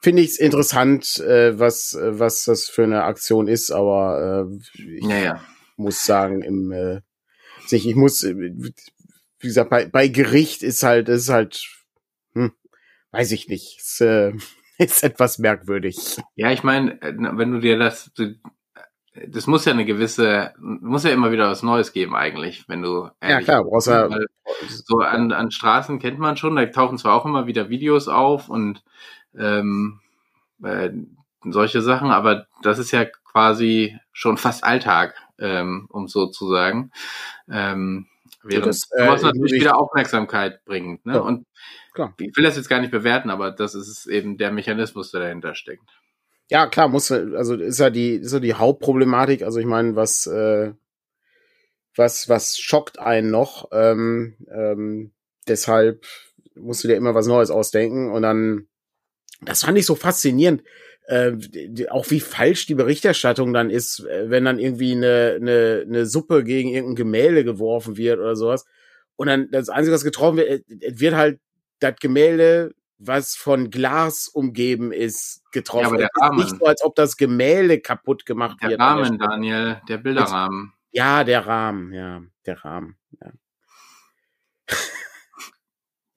finde ich es interessant, äh, was, was das für eine Aktion ist, aber äh, ich naja. muss sagen, im äh, ich muss wie gesagt, bei, bei Gericht ist halt, ist halt, hm, weiß ich nicht, ist, äh, ist etwas merkwürdig. Ja, ich meine, äh, wenn du dir das, du, das muss ja eine gewisse, muss ja immer wieder was Neues geben eigentlich, wenn du. Ja klar, brauchst ja, so an, an Straßen kennt man schon, da tauchen zwar auch immer wieder Videos auf und ähm, äh, solche Sachen, aber das ist ja quasi schon fast Alltag, ähm, um so zu sagen. Ähm, während das, äh, sowas natürlich wieder Aufmerksamkeit bringt. Ne? Ja, und klar. ich will das jetzt gar nicht bewerten, aber das ist eben der Mechanismus, der dahinter steckt. Ja, klar, muss also ist ja die ist ja die Hauptproblematik. Also ich meine, was äh, was was schockt einen noch? Ähm, ähm, deshalb musst du dir immer was Neues ausdenken und dann das fand ich so faszinierend äh, auch wie falsch die Berichterstattung dann ist, äh, wenn dann irgendwie eine, eine, eine Suppe gegen irgendein Gemälde geworfen wird oder sowas. Und dann das Einzige, was getroffen wird, äh, wird halt das Gemälde, was von Glas umgeben ist, getroffen. Ja, aber der Rahmen. Nicht so, als ob das Gemälde kaputt gemacht der wird. Rahmen, der Daniel, der Bilderrahmen. Ja, der Rahmen, ja, der Rahmen. Ja.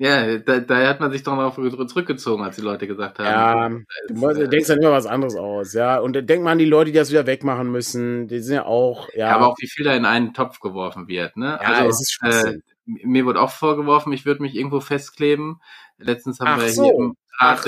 Ja, da, da hat man sich doch noch zurückgezogen, als die Leute gesagt haben. Ja, du denkst dann immer was anderes aus, ja. Und denk mal an die Leute, die das wieder wegmachen müssen. Die sind ja auch, ja. ja aber auch wie viel da in einen Topf geworfen wird, ne? Ja, also, es ist äh, mir wurde auch vorgeworfen, ich würde mich irgendwo festkleben. Letztens haben Ach wir so. hier im Ach,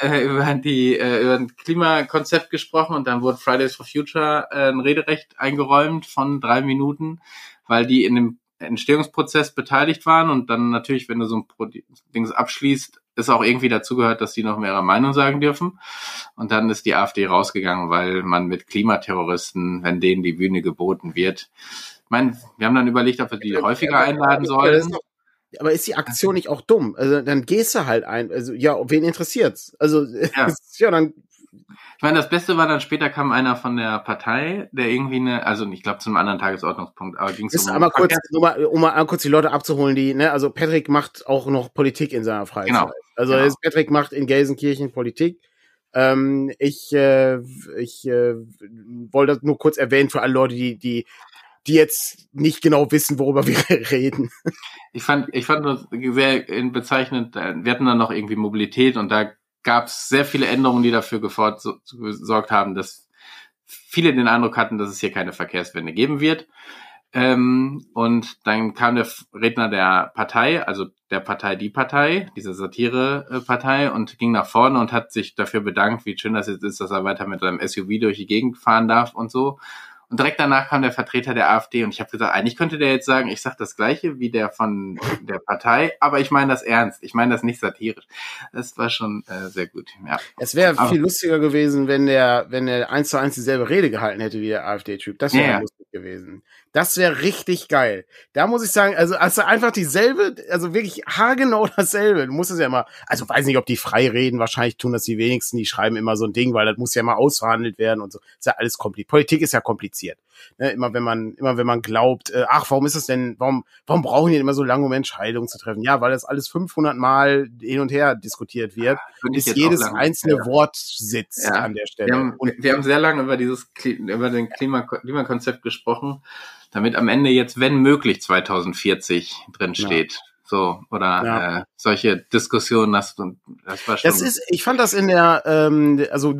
äh, über die äh, über ein Klimakonzept gesprochen und dann wurde Fridays for Future äh, ein Rederecht eingeräumt von drei Minuten, weil die in dem Entstehungsprozess beteiligt waren und dann natürlich, wenn du so ein Ding abschließt, ist auch irgendwie dazugehört, dass die noch mehr ihre Meinung sagen dürfen. Und dann ist die AfD rausgegangen, weil man mit Klimaterroristen, wenn denen die Bühne geboten wird, ich meine, wir haben dann überlegt, ob wir die häufiger einladen sollen. Aber ist die Aktion nicht auch dumm? Also dann gehst du halt ein. Also ja, wen interessiert's? Also ja, ja dann ich meine, das Beste war dann später kam einer von der Partei, der irgendwie eine, also ich glaube zu einem anderen Tagesordnungspunkt, aber ging es um einmal kurz, um mal, um mal kurz die Leute abzuholen, die, ne, also Patrick macht auch noch Politik in seiner Freizeit. Genau. Also genau. Patrick macht in Gelsenkirchen Politik. Ähm, ich äh, ich äh, wollte das nur kurz erwähnen für alle Leute, die die die jetzt nicht genau wissen, worüber wir reden. Ich fand, ich fand das sehr bezeichnend. Wir hatten dann noch irgendwie Mobilität und da gab es sehr viele Änderungen, die dafür gesorgt haben, dass viele den Eindruck hatten, dass es hier keine Verkehrswende geben wird. Ähm, und dann kam der Redner der Partei, also der Partei Die Partei, diese Satire-Partei, und ging nach vorne und hat sich dafür bedankt, wie schön das jetzt ist, dass er weiter mit seinem SUV durch die Gegend fahren darf und so. Und direkt danach kam der Vertreter der AfD und ich habe gesagt, eigentlich könnte der jetzt sagen, ich sage das gleiche wie der von der Partei, aber ich meine das ernst. Ich meine das nicht satirisch. Das war schon äh, sehr gut. Ja. Es wäre viel lustiger gewesen, wenn der, wenn der eins zu eins dieselbe Rede gehalten hätte wie der AfD-Typ. Das wäre ja, lustig gewesen. Das wäre richtig geil. Da muss ich sagen, also, also einfach dieselbe, also wirklich haargenau dasselbe. Du musst es ja immer, also weiß nicht, ob die frei reden, wahrscheinlich tun das die wenigsten, die schreiben immer so ein Ding, weil das muss ja mal ausverhandelt werden und so. ist ja alles kompliziert. Politik ist ja kompliziert. Ne, immer wenn man, immer wenn man glaubt, äh, ach, warum ist das denn, warum, warum brauchen die immer so lange, um Entscheidungen zu treffen? Ja, weil das alles 500 Mal hin und her diskutiert wird, ja, bis jedes einzelne ja. Wort sitzt ja. an der Stelle. Wir haben, und wir haben sehr lange über dieses, über den Klima, Klimakonzept gesprochen damit am Ende jetzt, wenn möglich, 2040 drin steht. Ja. So, oder ja. äh, solche Diskussionen, das, das war schon. Das ist, ich fand das in der, ähm, also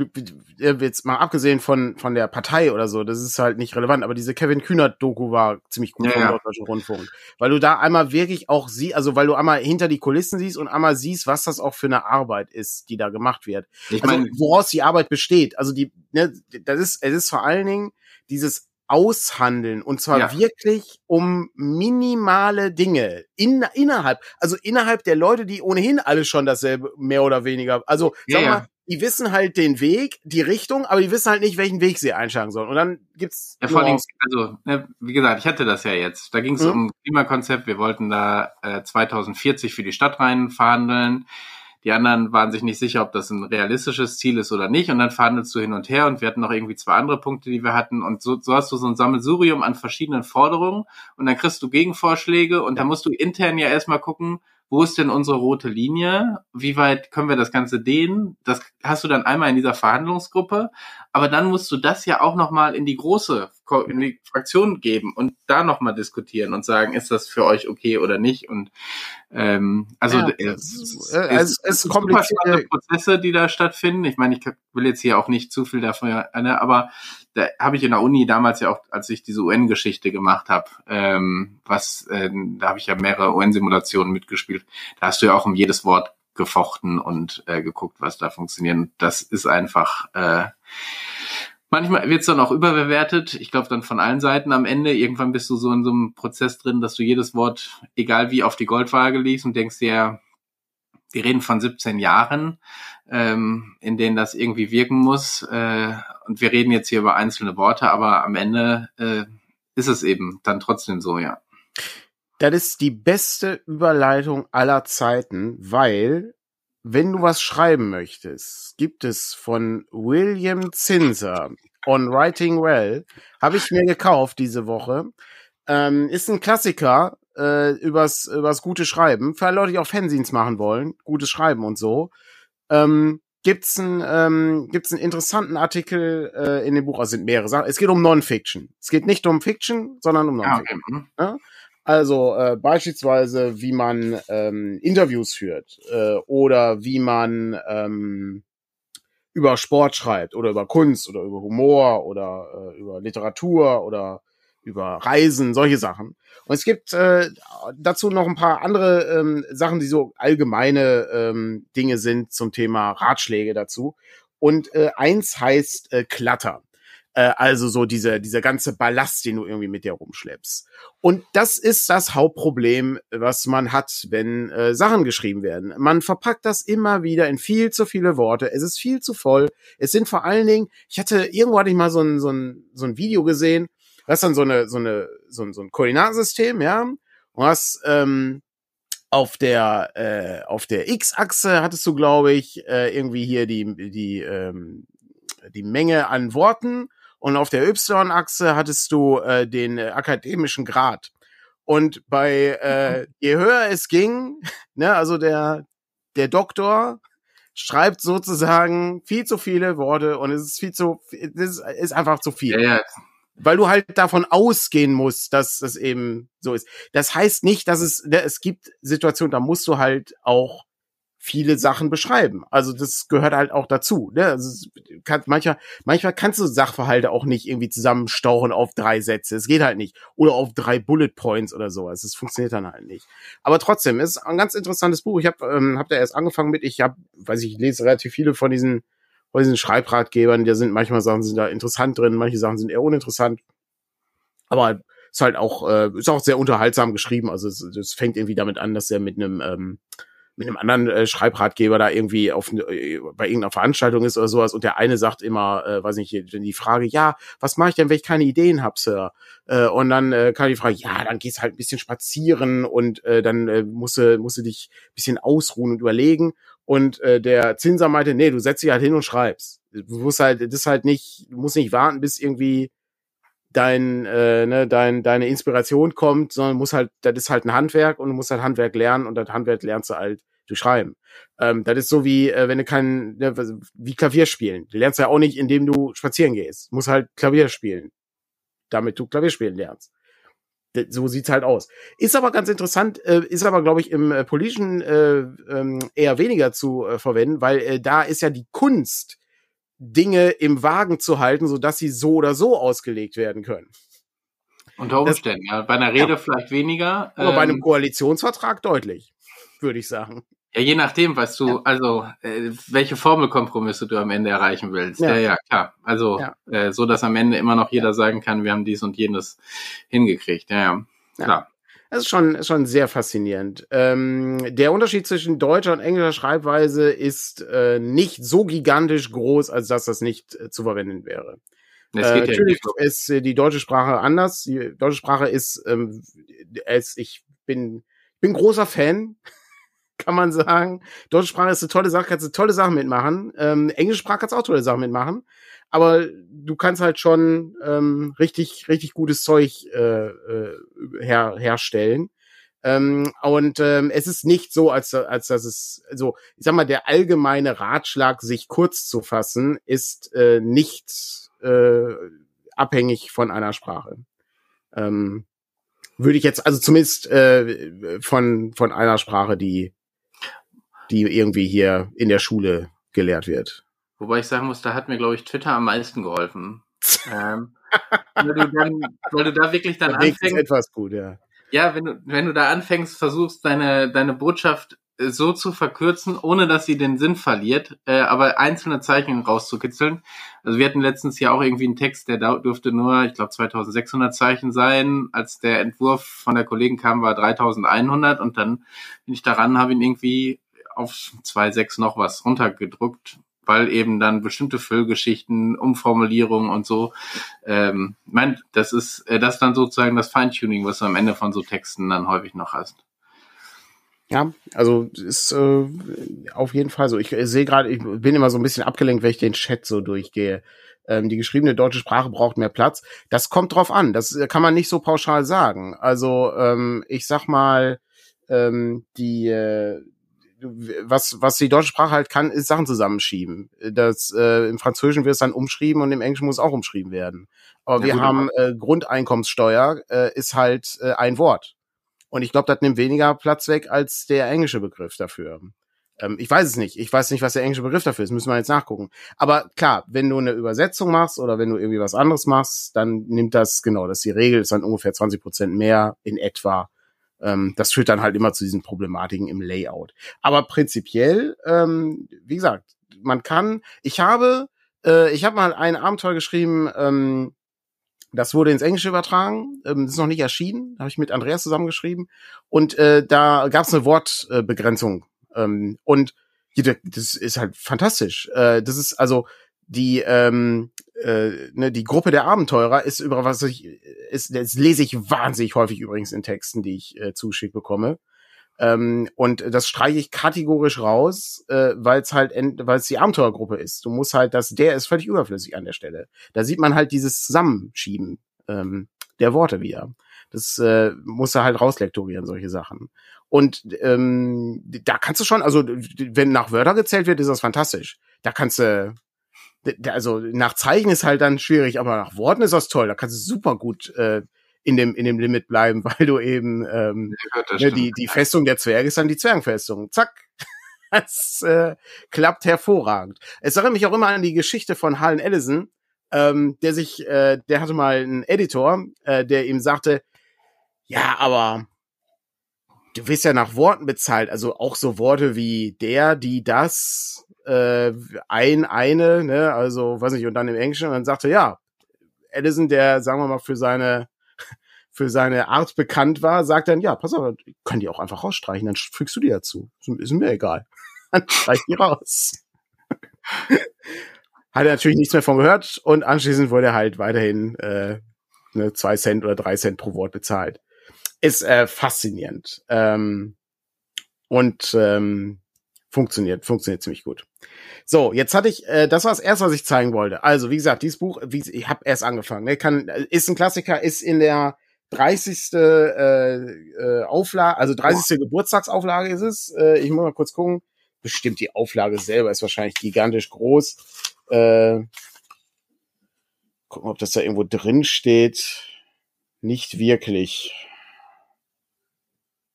jetzt mal abgesehen von, von der Partei oder so, das ist halt nicht relevant, aber diese Kevin Kühnert-Doku war ziemlich gut ja, vom ja. Deutschen Rundfunk. Weil du da einmal wirklich auch siehst, also weil du einmal hinter die Kulissen siehst und einmal siehst, was das auch für eine Arbeit ist, die da gemacht wird. Ich also, mein, woraus die Arbeit besteht. Also die, ne, das ist, es ist vor allen Dingen dieses aushandeln und zwar ja. wirklich um minimale Dinge in, innerhalb, also innerhalb der Leute, die ohnehin alle schon dasselbe mehr oder weniger, also ja, sag mal, die wissen halt den Weg, die Richtung, aber die wissen halt nicht, welchen Weg sie einschlagen sollen. Und dann gibt's ja, vor allem, also ne, wie gesagt, ich hatte das ja jetzt. Da ging es mhm. um Klimakonzept. Wir wollten da äh, 2040 für die Stadt rein verhandeln. Die anderen waren sich nicht sicher, ob das ein realistisches Ziel ist oder nicht. Und dann verhandelst du hin und her und wir hatten noch irgendwie zwei andere Punkte, die wir hatten. Und so, so hast du so ein Sammelsurium an verschiedenen Forderungen und dann kriegst du Gegenvorschläge und dann musst du intern ja erstmal gucken, wo ist denn unsere rote Linie? Wie weit können wir das Ganze dehnen? Das hast du dann einmal in dieser Verhandlungsgruppe, aber dann musst du das ja auch nochmal in die große in die Fraktion geben und da nochmal diskutieren und sagen, ist das für euch okay oder nicht? Und ähm, also ja, es, äh, es, es, es komplizierte Prozesse, die da stattfinden. Ich meine, ich will jetzt hier auch nicht zu viel davon, ne, aber da habe ich in der Uni damals ja auch, als ich diese UN-Geschichte gemacht habe, ähm, was, äh, da habe ich ja mehrere UN-Simulationen mitgespielt. Da hast du ja auch um jedes Wort gefochten und äh, geguckt, was da funktioniert. Das ist einfach äh, Manchmal wird es dann auch überbewertet. Ich glaube dann von allen Seiten am Ende. Irgendwann bist du so in so einem Prozess drin, dass du jedes Wort, egal wie, auf die Goldwaage liest und denkst dir, wir reden von 17 Jahren, ähm, in denen das irgendwie wirken muss. Äh, und wir reden jetzt hier über einzelne Worte, aber am Ende äh, ist es eben dann trotzdem so, ja. Das ist die beste Überleitung aller Zeiten, weil wenn du was schreiben möchtest, gibt es von William Zinser On Writing Well, habe ich mir gekauft diese Woche. Ähm, ist ein Klassiker äh, übers, übers gute Schreiben. Für alle Leute, die auch Fanzines machen wollen, gutes Schreiben und so. Ähm, gibt's ein, ähm, gibt's einen interessanten Artikel äh, in dem Buch, also sind mehrere Sachen. Es geht um Non-Fiction. Es geht nicht um Fiction, sondern um Non-Fiction. Ja, okay. ja? Also äh, beispielsweise, wie man ähm, Interviews führt äh, oder wie man ähm, über Sport schreibt oder über Kunst oder über Humor oder äh, über Literatur oder über Reisen, solche Sachen. Und es gibt äh, dazu noch ein paar andere ähm, Sachen, die so allgemeine ähm, Dinge sind zum Thema Ratschläge dazu. Und äh, eins heißt äh, Klatter. Äh, also so diese, dieser ganze Ballast, den du irgendwie mit dir rumschleppst. Und das ist das Hauptproblem, was man hat, wenn äh, Sachen geschrieben werden. Man verpackt das immer wieder in viel zu viele Worte. Es ist viel zu voll. Es sind vor allen Dingen, ich hatte, irgendwo hatte ich mal so ein, so ein, so ein Video gesehen, das ist dann so eine, so eine, so ein, so ein Koordinatensystem, ja. Und hast, ähm, auf der äh, auf der X-Achse hattest du, glaube ich, äh, irgendwie hier die die ähm, die Menge an Worten und auf der Y-Achse hattest du äh, den äh, akademischen Grad. Und bei äh, je höher es ging, ne, also der der Doktor schreibt sozusagen viel zu viele Worte und es ist viel zu, es ist einfach zu viel. Ja, ja. Weil du halt davon ausgehen musst, dass das eben so ist. Das heißt nicht, dass es, ne, es gibt Situationen, da musst du halt auch viele Sachen beschreiben. Also das gehört halt auch dazu. Ne? Also kann, manchmal, manchmal kannst du Sachverhalte auch nicht irgendwie zusammenstauchen auf drei Sätze. Es geht halt nicht. Oder auf drei Bullet Points oder sowas. Das funktioniert dann halt nicht. Aber trotzdem, es ist ein ganz interessantes Buch. Ich habe ähm, hab da erst angefangen mit, ich habe, weiß ich, ich lese relativ viele von diesen, von diesen Schreibratgebern. Da sind manchmal Sachen sind da interessant drin, manche Sachen sind eher uninteressant. Aber ist halt auch, äh, ist auch sehr unterhaltsam geschrieben. Also es, es fängt irgendwie damit an, dass er mit einem ähm, mit einem anderen äh, Schreibratgeber da irgendwie auf äh, bei irgendeiner Veranstaltung ist oder sowas und der eine sagt immer, äh, weiß nicht, die Frage, ja, was mache ich denn, wenn ich keine Ideen hab, Sir? Äh, und dann äh, kann die Frage, ja, dann gehst halt ein bisschen spazieren und äh, dann äh, musst du musst du dich ein bisschen ausruhen und überlegen. Und äh, der Zinser meinte, nee, du setzt dich halt hin und schreibst. Du musst halt, das ist halt nicht, du musst nicht warten, bis irgendwie dein, äh, ne, dein, deine Inspiration kommt, sondern muss halt, das ist halt ein Handwerk und du musst halt Handwerk lernen und das Handwerk lernst du halt durch Schreiben. Ähm, das ist so wie, äh, wenn du kein, ne, wie Klavier spielen. Du lernst ja auch nicht, indem du spazieren gehst. Du musst halt Klavier spielen, damit du Klavier spielen lernst. So sieht's halt aus. Ist aber ganz interessant, äh, ist aber, glaube ich, im äh, politischen äh, ähm, eher weniger zu äh, verwenden, weil äh, da ist ja die Kunst, Dinge im Wagen zu halten, so dass sie so oder so ausgelegt werden können. Unter Umständen, das, ja. Bei einer Rede ja. vielleicht weniger. Aber ähm, bei einem ähm, Koalitionsvertrag deutlich, würde ich sagen. Ja, je nachdem, was du, ja. also äh, welche Formelkompromisse du am Ende erreichen willst. Ja, ja, ja klar. Also. Äh, so, dass am Ende immer noch jeder sagen kann, wir haben dies und jenes hingekriegt. Ja, ja, klar. Das ist schon, schon sehr faszinierend. Ähm, der Unterschied zwischen deutscher und englischer Schreibweise ist äh, nicht so gigantisch groß, als dass das nicht äh, zu verwenden wäre. Äh, natürlich ist äh, die deutsche Sprache anders. Die deutsche Sprache ist, ähm, als ich bin, bin großer Fan, kann man sagen. Deutsche Sprache ist eine tolle Sache, kannst du tolle Sachen mitmachen. Ähm, Englische Sprache kannst du auch tolle Sachen mitmachen aber du kannst halt schon ähm, richtig, richtig gutes Zeug äh, äh, her, herstellen. Ähm, und ähm, es ist nicht so, als, als dass es, also ich sag mal, der allgemeine Ratschlag, sich kurz zu fassen, ist äh, nicht äh, abhängig von einer Sprache. Ähm, würde ich jetzt, also zumindest äh, von, von einer Sprache, die, die irgendwie hier in der Schule gelehrt wird. Wobei ich sagen muss, da hat mir, glaube ich, Twitter am meisten geholfen. ähm, weil, du dann, weil du da wirklich dann Da anfängst. ist etwas gut, ja. Ja, wenn du, wenn du da anfängst, versuchst deine, deine Botschaft äh, so zu verkürzen, ohne dass sie den Sinn verliert, äh, aber einzelne Zeichen rauszukitzeln. Also wir hatten letztens ja auch irgendwie einen Text, der da durfte nur, ich glaube, 2600 Zeichen sein. Als der Entwurf von der Kollegin kam, war 3100 und dann bin ich daran, habe ihn irgendwie auf 2,6 noch was runtergedruckt, weil eben dann bestimmte Füllgeschichten, Umformulierungen und so, ähm, mein, das ist äh, das dann sozusagen das Feintuning, was du am Ende von so Texten dann häufig noch hast. Ja, also ist äh, auf jeden Fall so. Ich äh, sehe gerade, ich bin immer so ein bisschen abgelenkt, wenn ich den Chat so durchgehe. Ähm, die geschriebene deutsche Sprache braucht mehr Platz. Das kommt drauf an. Das äh, kann man nicht so pauschal sagen. Also ähm, ich sag mal, ähm, die äh, was was die deutsche Sprache halt kann, ist Sachen zusammenschieben. Das äh, im Französischen wird es dann umschrieben und im Englischen muss es auch umschrieben werden. Aber Ja, wir gut, haben äh, Grundeinkommenssteuer äh, ist halt äh, ein Wort. Und ich glaube, das nimmt weniger Platz weg als der englische Begriff dafür. Ähm, ich weiß es nicht. Ich weiß nicht, was der englische Begriff dafür ist. Müssen wir jetzt nachgucken. Aber klar, wenn du eine Übersetzung machst oder wenn du irgendwie was anderes machst, dann nimmt das, genau, das ist die Regel, ist dann ungefähr 20 Prozent mehr in etwa. Ähm, das führt dann halt immer zu diesen Problematiken im Layout. Aber prinzipiell, ähm, wie gesagt, man kann, ich habe, äh, ich habe mal ein Abenteuer geschrieben, ähm, das wurde ins Englische übertragen, ähm, ist noch nicht erschienen, habe ich mit Andreas zusammengeschrieben. Und äh, da gab es eine Wortbegrenzung. Ähm, und das ist halt fantastisch. Äh, das ist also die ähm, äh, ne, die Gruppe der Abenteurer ist über was ich ist das lese ich wahnsinnig häufig übrigens in Texten, die ich äh, zuschickt bekomme. Ähm, und das streiche ich kategorisch raus, äh, weil es halt weil es die Abenteuergruppe ist. Du musst halt, dass der ist völlig überflüssig an der Stelle. Da sieht man halt dieses Zusammenschieben ähm, der Worte wieder. Das äh, musst du halt rauslektorieren, solche Sachen. Und ähm, da kannst du schon, also wenn nach Wörter gezählt wird, ist das fantastisch. Da kannst du, also nach Zeichen ist halt dann schwierig, aber nach Worten ist das toll. Da kannst du super gut äh, in dem in dem Limit bleiben, weil du eben ähm, Das ne, die die Festung der Zwerge ist dann die Zwergenfestung. Zack. Das äh, klappt hervorragend. Es erinnert mich auch immer an die Geschichte von Harlan Ellison, ähm, der sich, äh, der hatte mal einen Editor, äh, der ihm sagte, ja, aber du wirst ja nach Worten bezahlt, also auch so Worte wie der, die, das, äh, ein, eine, ne, also weiß nicht, und dann im Englischen, und dann sagte, ja, Edison, der, sagen wir mal, für seine, für seine Art bekannt war, sagt dann, ja, pass auf, kann die auch einfach rausstreichen, dann fügst du die dazu. Ist, ist mir egal. Dann streich die raus. Hat er natürlich nichts mehr von gehört und anschließend wurde er halt weiterhin äh, ne, zwei Cent oder drei Cent pro Wort bezahlt. Ist äh, faszinierend. Ähm, und ähm, funktioniert, funktioniert ziemlich gut. So, jetzt hatte ich, äh, das war das erste, was ich zeigen wollte. Also, wie gesagt, dieses Buch, wie, ich habe erst angefangen, ne, kann, ist ein Klassiker, ist in der 30. Äh, äh, Auflage, also 30. Geburtstagsauflage ist es. Äh, ich muss mal kurz gucken. Bestimmt die Auflage selber ist wahrscheinlich gigantisch groß. Äh, gucken, ob das da irgendwo drin steht. Nicht wirklich.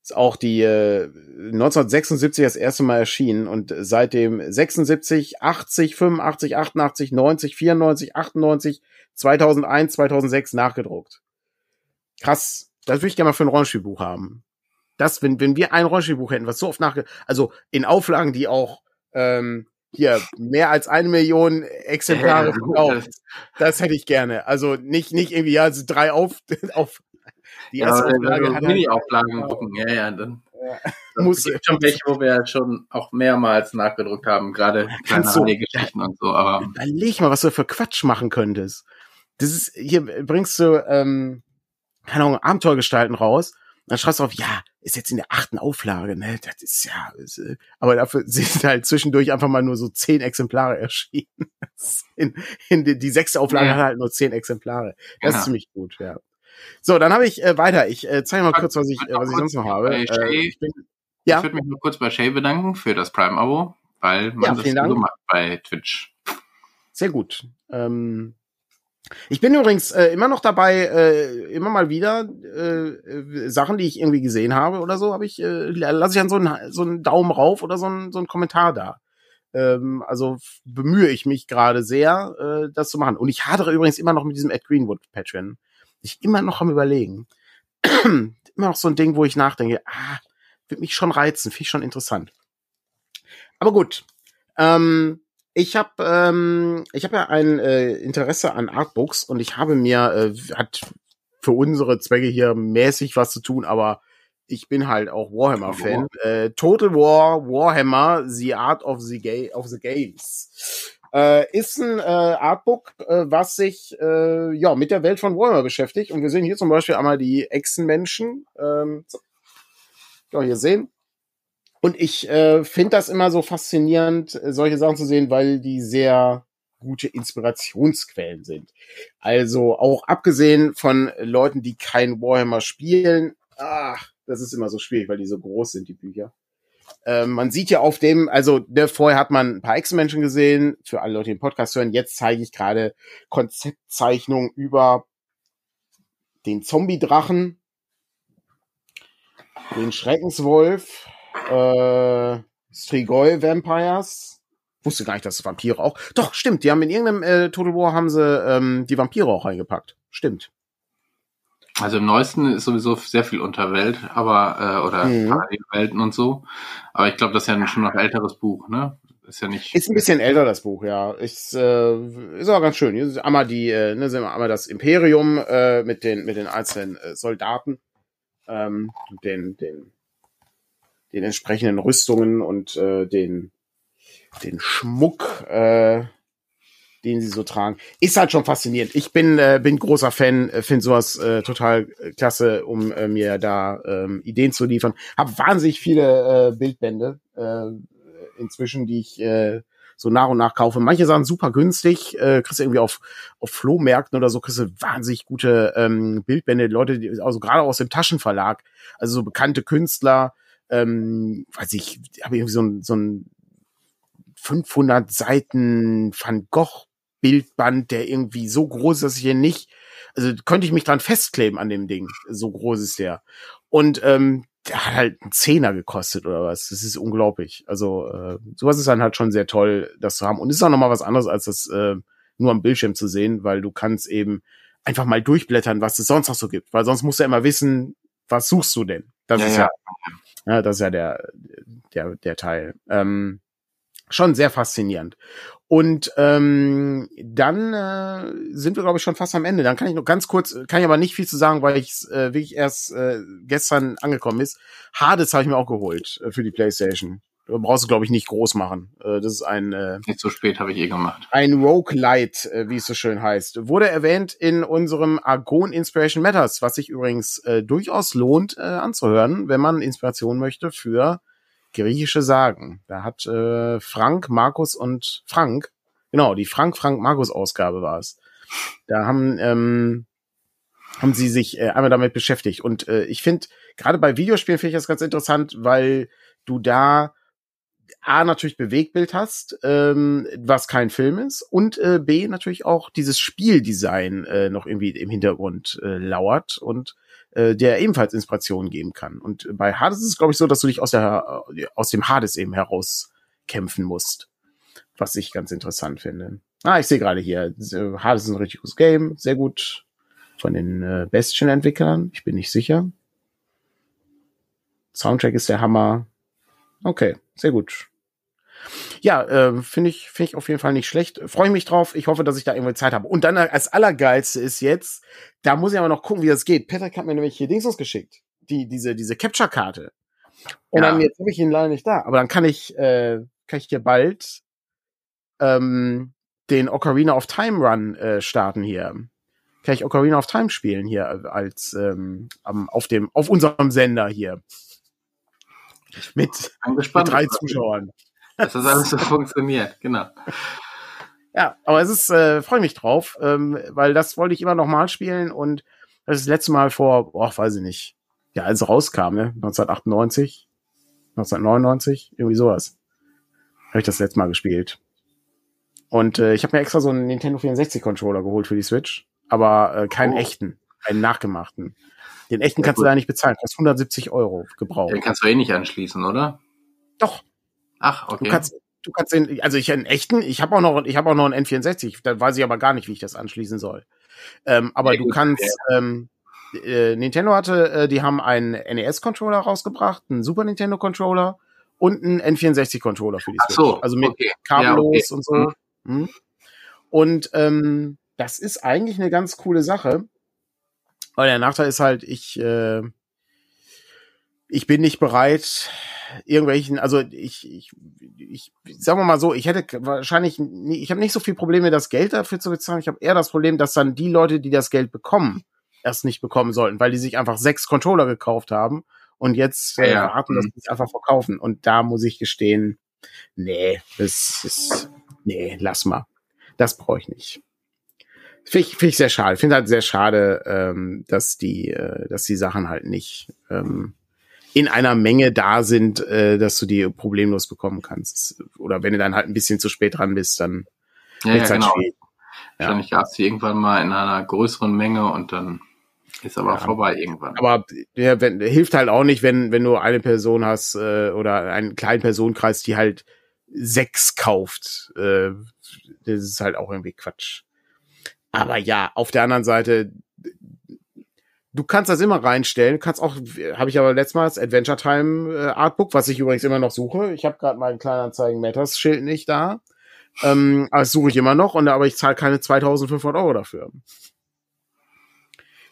Ist auch die äh, 1976 das erste Mal erschienen und seitdem 76, 80, 85, 88, 90, 94, 98, 2001, 2006 nachgedruckt. Krass. Das würde ich gerne mal für ein Rollenspielbuch haben. Das, wenn, wenn wir ein Rollenspielbuch hätten, was so oft nachge... Also in Auflagen, die auch ähm, hier mehr als eine Million Exemplare verkauft. Das hätte ich gerne. Also nicht, nicht irgendwie, ja, also drei auf, auf die Ja, erste aber Auflage hat wir halt, Mini-Auflagen drucken, ja, ja, dann muss, es gibt schon welche, wo wir schon auch mehrmals nachgedruckt haben, gerade kleine du- Geschichten und so, aber überleg mal, was du für Quatsch machen könntest. Das ist, hier bringst du, ähm, keine Ahnung, Abenteuergestalten raus. Dann schreibst du auf, ja, ist jetzt in der achten Auflage, ne? Das ist ja, ist, äh, aber dafür sind halt zwischendurch einfach mal nur so zehn Exemplare erschienen. In, in die, die sechste Auflage Ja. hat halt nur zehn Exemplare. Das Ja. ist ziemlich gut, ja. So, dann habe ich äh, weiter. Ich äh, zeige mal kurz, was ich, äh, was ich sonst noch habe. Äh, Shay- ich bin, Ja. ich würde mich nur kurz bei Shay bedanken für das Prime-Abo, weil man Ja, das so macht bei Twitch. Sehr gut. Ähm, Ich bin übrigens äh, immer noch dabei, äh, immer mal wieder äh, Sachen, die ich irgendwie gesehen habe oder so, habe ich, äh, lasse ich dann so einen, so einen Daumen rauf oder so einen, so einen Kommentar da. Ähm, also bemühe ich mich gerade sehr, äh, das zu machen. Und ich hadere übrigens immer noch mit diesem Ed Greenwood Patreon. Ich immer noch am überlegen. immer noch so ein Ding, wo ich nachdenke, ah, wird mich schon reizen, finde ich schon interessant. Aber gut. Ähm, ich habe ähm, ich habe ja ein äh, Interesse an Artbooks und ich habe mir äh, hat für unsere Zwecke hier mäßig was zu tun, aber ich bin halt auch Warhammer-Fan. Äh, Total War Warhammer The Art of the, Ga of the Games äh, ist ein äh, Artbook, äh, was sich äh, ja mit der Welt von Warhammer beschäftigt. Und wir sehen hier zum Beispiel einmal die Echsenmenschen. Ähm, so. Ja, hier sehen. Und ich äh, finde das immer so faszinierend, äh, solche Sachen zu sehen, weil die sehr gute Inspirationsquellen sind. Also auch abgesehen von Leuten, die kein Warhammer spielen, ach, das ist immer so schwierig, weil die so groß sind, die Bücher. Ähm, man sieht ja auf dem, also ne, vorher hat man ein paar Echsenmenschen gesehen, für alle Leute, die den Podcast hören. Jetzt zeige ich gerade Konzeptzeichnungen über den Zombie-Drachen, den Schreckenswolf, äh, Strigoi Vampires. Wusste gar nicht, dass es Vampire auch. Doch, stimmt, die haben in irgendeinem äh, Total War haben sie ähm, die Vampire auch reingepackt. Stimmt. Also im neuesten ist sowieso sehr viel Unterwelt, aber äh, oder mhm. Parallelwelten und so. Aber ich glaube, das ist ja schon noch ein älteres Buch, ne? Ist ja nicht. Ist ein bisschen älter das Buch, ja. Ist, äh, ist auch ganz schön. Hier ist einmal die, äh, ne, sind einmal das Imperium äh, mit den mit den einzelnen äh, Soldaten, ähm, den den den entsprechenden Rüstungen und äh, den, den Schmuck, äh, den sie so tragen. Ist halt schon faszinierend. Ich bin, äh, bin großer Fan, äh, finde sowas äh, total klasse, um äh, mir da äh, Ideen zu liefern. Hab wahnsinnig viele äh, Bildbände äh, inzwischen, die ich äh, so nach und nach kaufe. Manche Sachen super günstig, äh, kriegst du irgendwie auf, auf Flohmärkten oder so, kriegst du wahnsinnig gute ähm, Bildbände, Leute, die, also gerade aus dem Taschenverlag, also so bekannte Künstler, ähm, weiß ich, habe irgendwie so ein, so ein 500 Seiten Van Gogh Bildband, der irgendwie so groß ist, dass ich hier nicht, also könnte ich mich dran festkleben an dem Ding. So groß ist der. Und ähm, der hat halt einen Zehner gekostet oder was. Das ist unglaublich. Also äh, sowas ist dann halt schon sehr toll, das zu haben. Und es ist auch nochmal was anderes, als das äh, nur am Bildschirm zu sehen, weil du kannst eben einfach mal durchblättern, was es sonst noch so gibt. Weil sonst musst du ja immer wissen, was suchst du denn? Das ja, ist ja, ja ja, das ist ja der, der, der Teil. Ähm, schon sehr faszinierend. Und ähm, dann äh, sind wir, glaube ich, schon fast am Ende. Dann kann ich noch ganz kurz, kann ich aber nicht viel zu sagen, weil ich äh, wirklich erst äh, gestern angekommen ist. Hades habe ich mir auch geholt äh, für die PlayStation. Du brauchst du, glaube ich, nicht groß machen. Äh, das ist ein. Äh, nicht so spät habe ich eh gemacht. Ein Roguelite, äh, wie es so schön heißt. Wurde erwähnt in unserem Argon Inspiration Matters, was sich übrigens äh, durchaus lohnt äh, anzuhören, wenn man Inspiration möchte für griechische Sagen. Da hat äh, Frank, Markus und Frank, genau, die Frank-Frank-Markus-Ausgabe war es. Da haben, ähm, haben sie sich äh, einmal damit beschäftigt. Und äh, ich finde, gerade bei Videospielen finde ich das ganz interessant, weil du da A, natürlich Bewegtbild hast, ähm, was kein Film ist, und äh, B, natürlich auch dieses Spieldesign äh, noch irgendwie im Hintergrund äh, lauert und äh, der ebenfalls Inspiration geben kann. Und bei Hades ist es, glaube ich, so, dass du dich aus, der, äh, aus dem Hades eben herauskämpfen musst, was ich ganz interessant finde. Ah, ich sehe gerade hier, Hades ist ein richtig gutes Game, sehr gut von den äh, Bestien-Entwicklern, ich bin nicht sicher. Soundtrack ist der Hammer. Okay, sehr gut. Ja, äh, finde ich, finde ich auf jeden Fall nicht schlecht. Freue mich drauf. Ich hoffe, dass ich da irgendwie Zeit habe. Und dann als allergeilste ist jetzt, da muss ich aber noch gucken, wie das geht. Patrick hat mir nämlich hier Dings geschickt. Die, diese, diese Capture-Karte. Und ja. dann, jetzt habe ich ihn leider nicht da. Aber dann kann ich, äh, kann ich hier bald ähm, den Ocarina of Time Run äh, starten hier. Kann ich Ocarina of Time spielen hier als ähm, auf dem, auf unserem Sender hier. Mit, mit drei Zuschauern dass das alles so funktioniert, genau. Ja, aber es ist, äh, freue mich drauf, ähm, weil das wollte ich immer noch mal spielen und das ist das letzte Mal vor, boah, weiß ich nicht, ja, als es rauskam, ne, 1998, 1999, irgendwie sowas, habe ich das letzte Mal gespielt. Und äh, ich habe mir extra so einen Nintendo 64 Controller geholt für die Switch, aber äh, keinen Oh. echten, einen nachgemachten. Den echten Ja, kannst gut. du da nicht bezahlen, kostet 170 Euro gebraucht. Den kannst du eh nicht anschließen, oder? Doch, Ach, okay. du kannst, du kannst den, also ich einen echten, ich habe auch noch, ich habe auch noch einen N64, da weiß ich aber gar nicht, wie ich das anschließen soll. Ähm, aber Ja, du gut, kannst, ähm, äh, Nintendo hatte, äh, die haben einen NES-Controller rausgebracht, einen Super Nintendo-Controller und einen N64-Controller für die Ach Switch. so, also mit okay. kabellos Ja, okay. und so. Mhm. Und ähm, das ist eigentlich eine ganz coole Sache. Aber der Nachteil ist halt, ich, äh, ich bin nicht bereit, irgendwelchen, also ich, ich, ich sagen wir mal so, ich hätte wahrscheinlich, nie, ich habe nicht so viel Probleme, das Geld dafür zu bezahlen. Ich habe eher das Problem, dass dann die Leute, die das Geld bekommen, erst nicht bekommen sollten, weil die sich einfach sechs Controller gekauft haben und jetzt äh, Ja, ja. warten, dass Mhm. die es einfach verkaufen. Und da muss ich gestehen, nee, das ist, nee, lass mal. Das brauche ich nicht. Finde ich, find ich sehr schade. Finde halt sehr schade, ähm, dass die, äh, dass die Sachen halt nicht ähm, in einer Menge da sind, äh, dass du die problemlos bekommen kannst. Oder wenn du dann halt ein bisschen zu spät dran bist, dann Ja, ja, wird's halt genau. schwierig. Ja. Wahrscheinlich gab es die irgendwann mal in einer größeren Menge und dann ist aber Ja. vorbei irgendwann. Aber ja, wenn, hilft halt auch nicht, wenn, wenn du eine Person hast äh, oder einen kleinen Personenkreis, die halt sechs kauft. Äh, das ist halt auch irgendwie Quatsch. Aber ja, auf der anderen Seite, du kannst das immer reinstellen. Kannst auch, habe ich aber letztes Mal das Adventure Time äh, Artbook, was ich übrigens immer noch suche. Ich habe gerade meinen Kleinanzeigen Matters Schild nicht da. Ähm, das suche ich immer noch und aber ich zahle keine 2500 Euro dafür.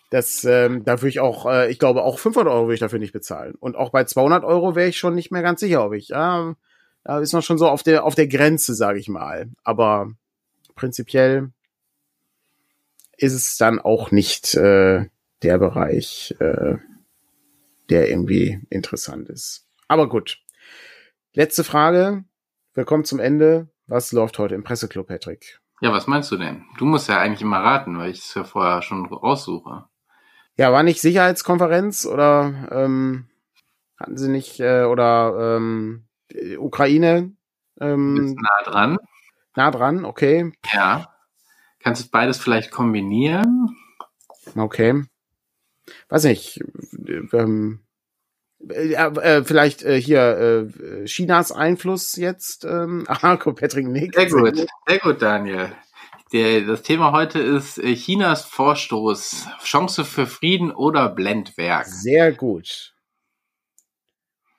Das, ähm, da würde ich auch, äh, ich glaube, auch 500 Euro würde ich dafür nicht bezahlen. Und auch bei 200 Euro wäre ich schon nicht mehr ganz sicher, ob ich, ja, da ist noch schon so auf der, auf der Grenze, sage ich mal. Aber prinzipiell ist es dann auch nicht äh, der Bereich, äh, der irgendwie interessant ist. Aber gut. Letzte Frage. Wir kommen zum Ende. Was läuft heute im Presseclub, Patrick? Ja, was meinst du denn? Du musst ja eigentlich immer raten, weil ich es ja vorher schon raussuche. Ja, war nicht Sicherheitskonferenz oder ähm, hatten sie nicht äh, oder ähm, Ukraine ähm, nah dran. nah dran, okay, Ja. Kannst du beides vielleicht kombinieren? okay. Weiß nicht, äh, ähm, äh, äh, vielleicht äh, hier äh, Chinas Einfluss jetzt. Ähm, guck, Patrick nickt. Sehr gut, sehr gut, Daniel. Der, das Thema heute ist äh, Chinas Vorstoß. Chance für Frieden oder Blendwerk. Sehr gut.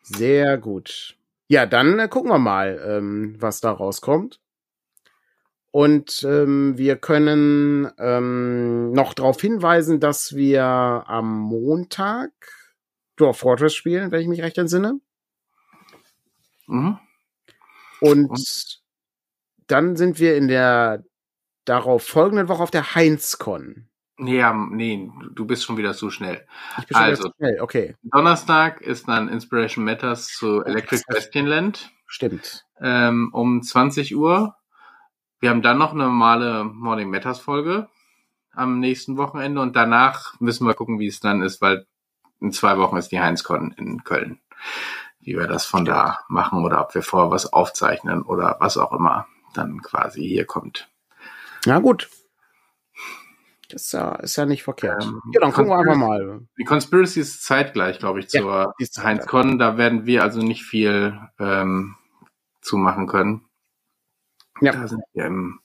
Sehr gut. Ja, dann äh, gucken wir mal, ähm, was da rauskommt. Und ähm, wir können ähm, noch darauf hinweisen, dass wir am Montag Dwarf Fortress spielen, wenn ich mich recht entsinne. Mhm. Und Und? dann sind wir in der darauf folgenden Woche auf der Heinzcon. Ja, nee, du bist schon wieder zu schnell. Ich bin schon Also. wieder zu schnell. Okay, Donnerstag ist dann Inspiration Matters zu Electric das heißt- Bastion Land stimmt. ähm, um 20 Uhr. Wir haben dann noch eine normale Morning Matters Folge am nächsten Wochenende und danach müssen wir gucken, wie es dann ist, weil in zwei Wochen ist die Heinzcon in Köln. Wie wir das von da machen oder ob wir vorher was aufzeichnen oder was auch immer dann quasi hier kommt. Na gut. Das ist ja, ist ja nicht verkehrt. Ähm, ja, dann gucken wir einfach mal. Die Conspiracy ist zeitgleich, glaube ich, Ja, zur ist zeitgleich. Heinz-Con. Da werden wir also nicht viel ähm, zumachen können. Ja. Da sind wir im,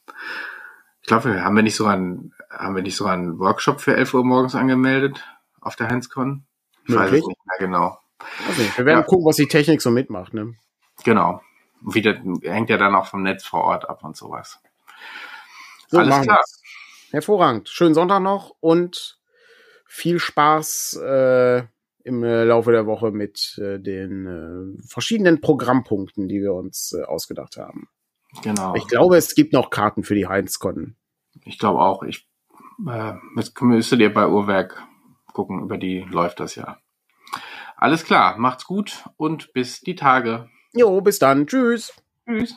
ich glaube, haben wir nicht sogar einen, haben wir nicht sogar einen Workshop für 11 Uhr morgens angemeldet auf der Heinz-Con? Ich weiß Möglich. es nicht mehr genau. Also, wir werden Ja. gucken, was die Technik so mitmacht. Ne? Genau. Und Wieder, hängt ja dann auch vom Netz vor Ort ab und sowas. So, Alles klar. wir's. Hervorragend. Schönen Sonntag noch und viel Spaß äh, im äh, Laufe der Woche mit äh, den äh, verschiedenen Programmpunkten, die wir uns äh, ausgedacht haben. Genau. Ich glaube, es gibt noch Karten für die Heinz-Con. Ich glaube auch. Ich äh, müsst- müsstet ihr bei Uhrwerk gucken, über die läuft das ja. Alles klar, macht's gut und bis die Tage. Jo, bis dann. Tschüss. Tschüss.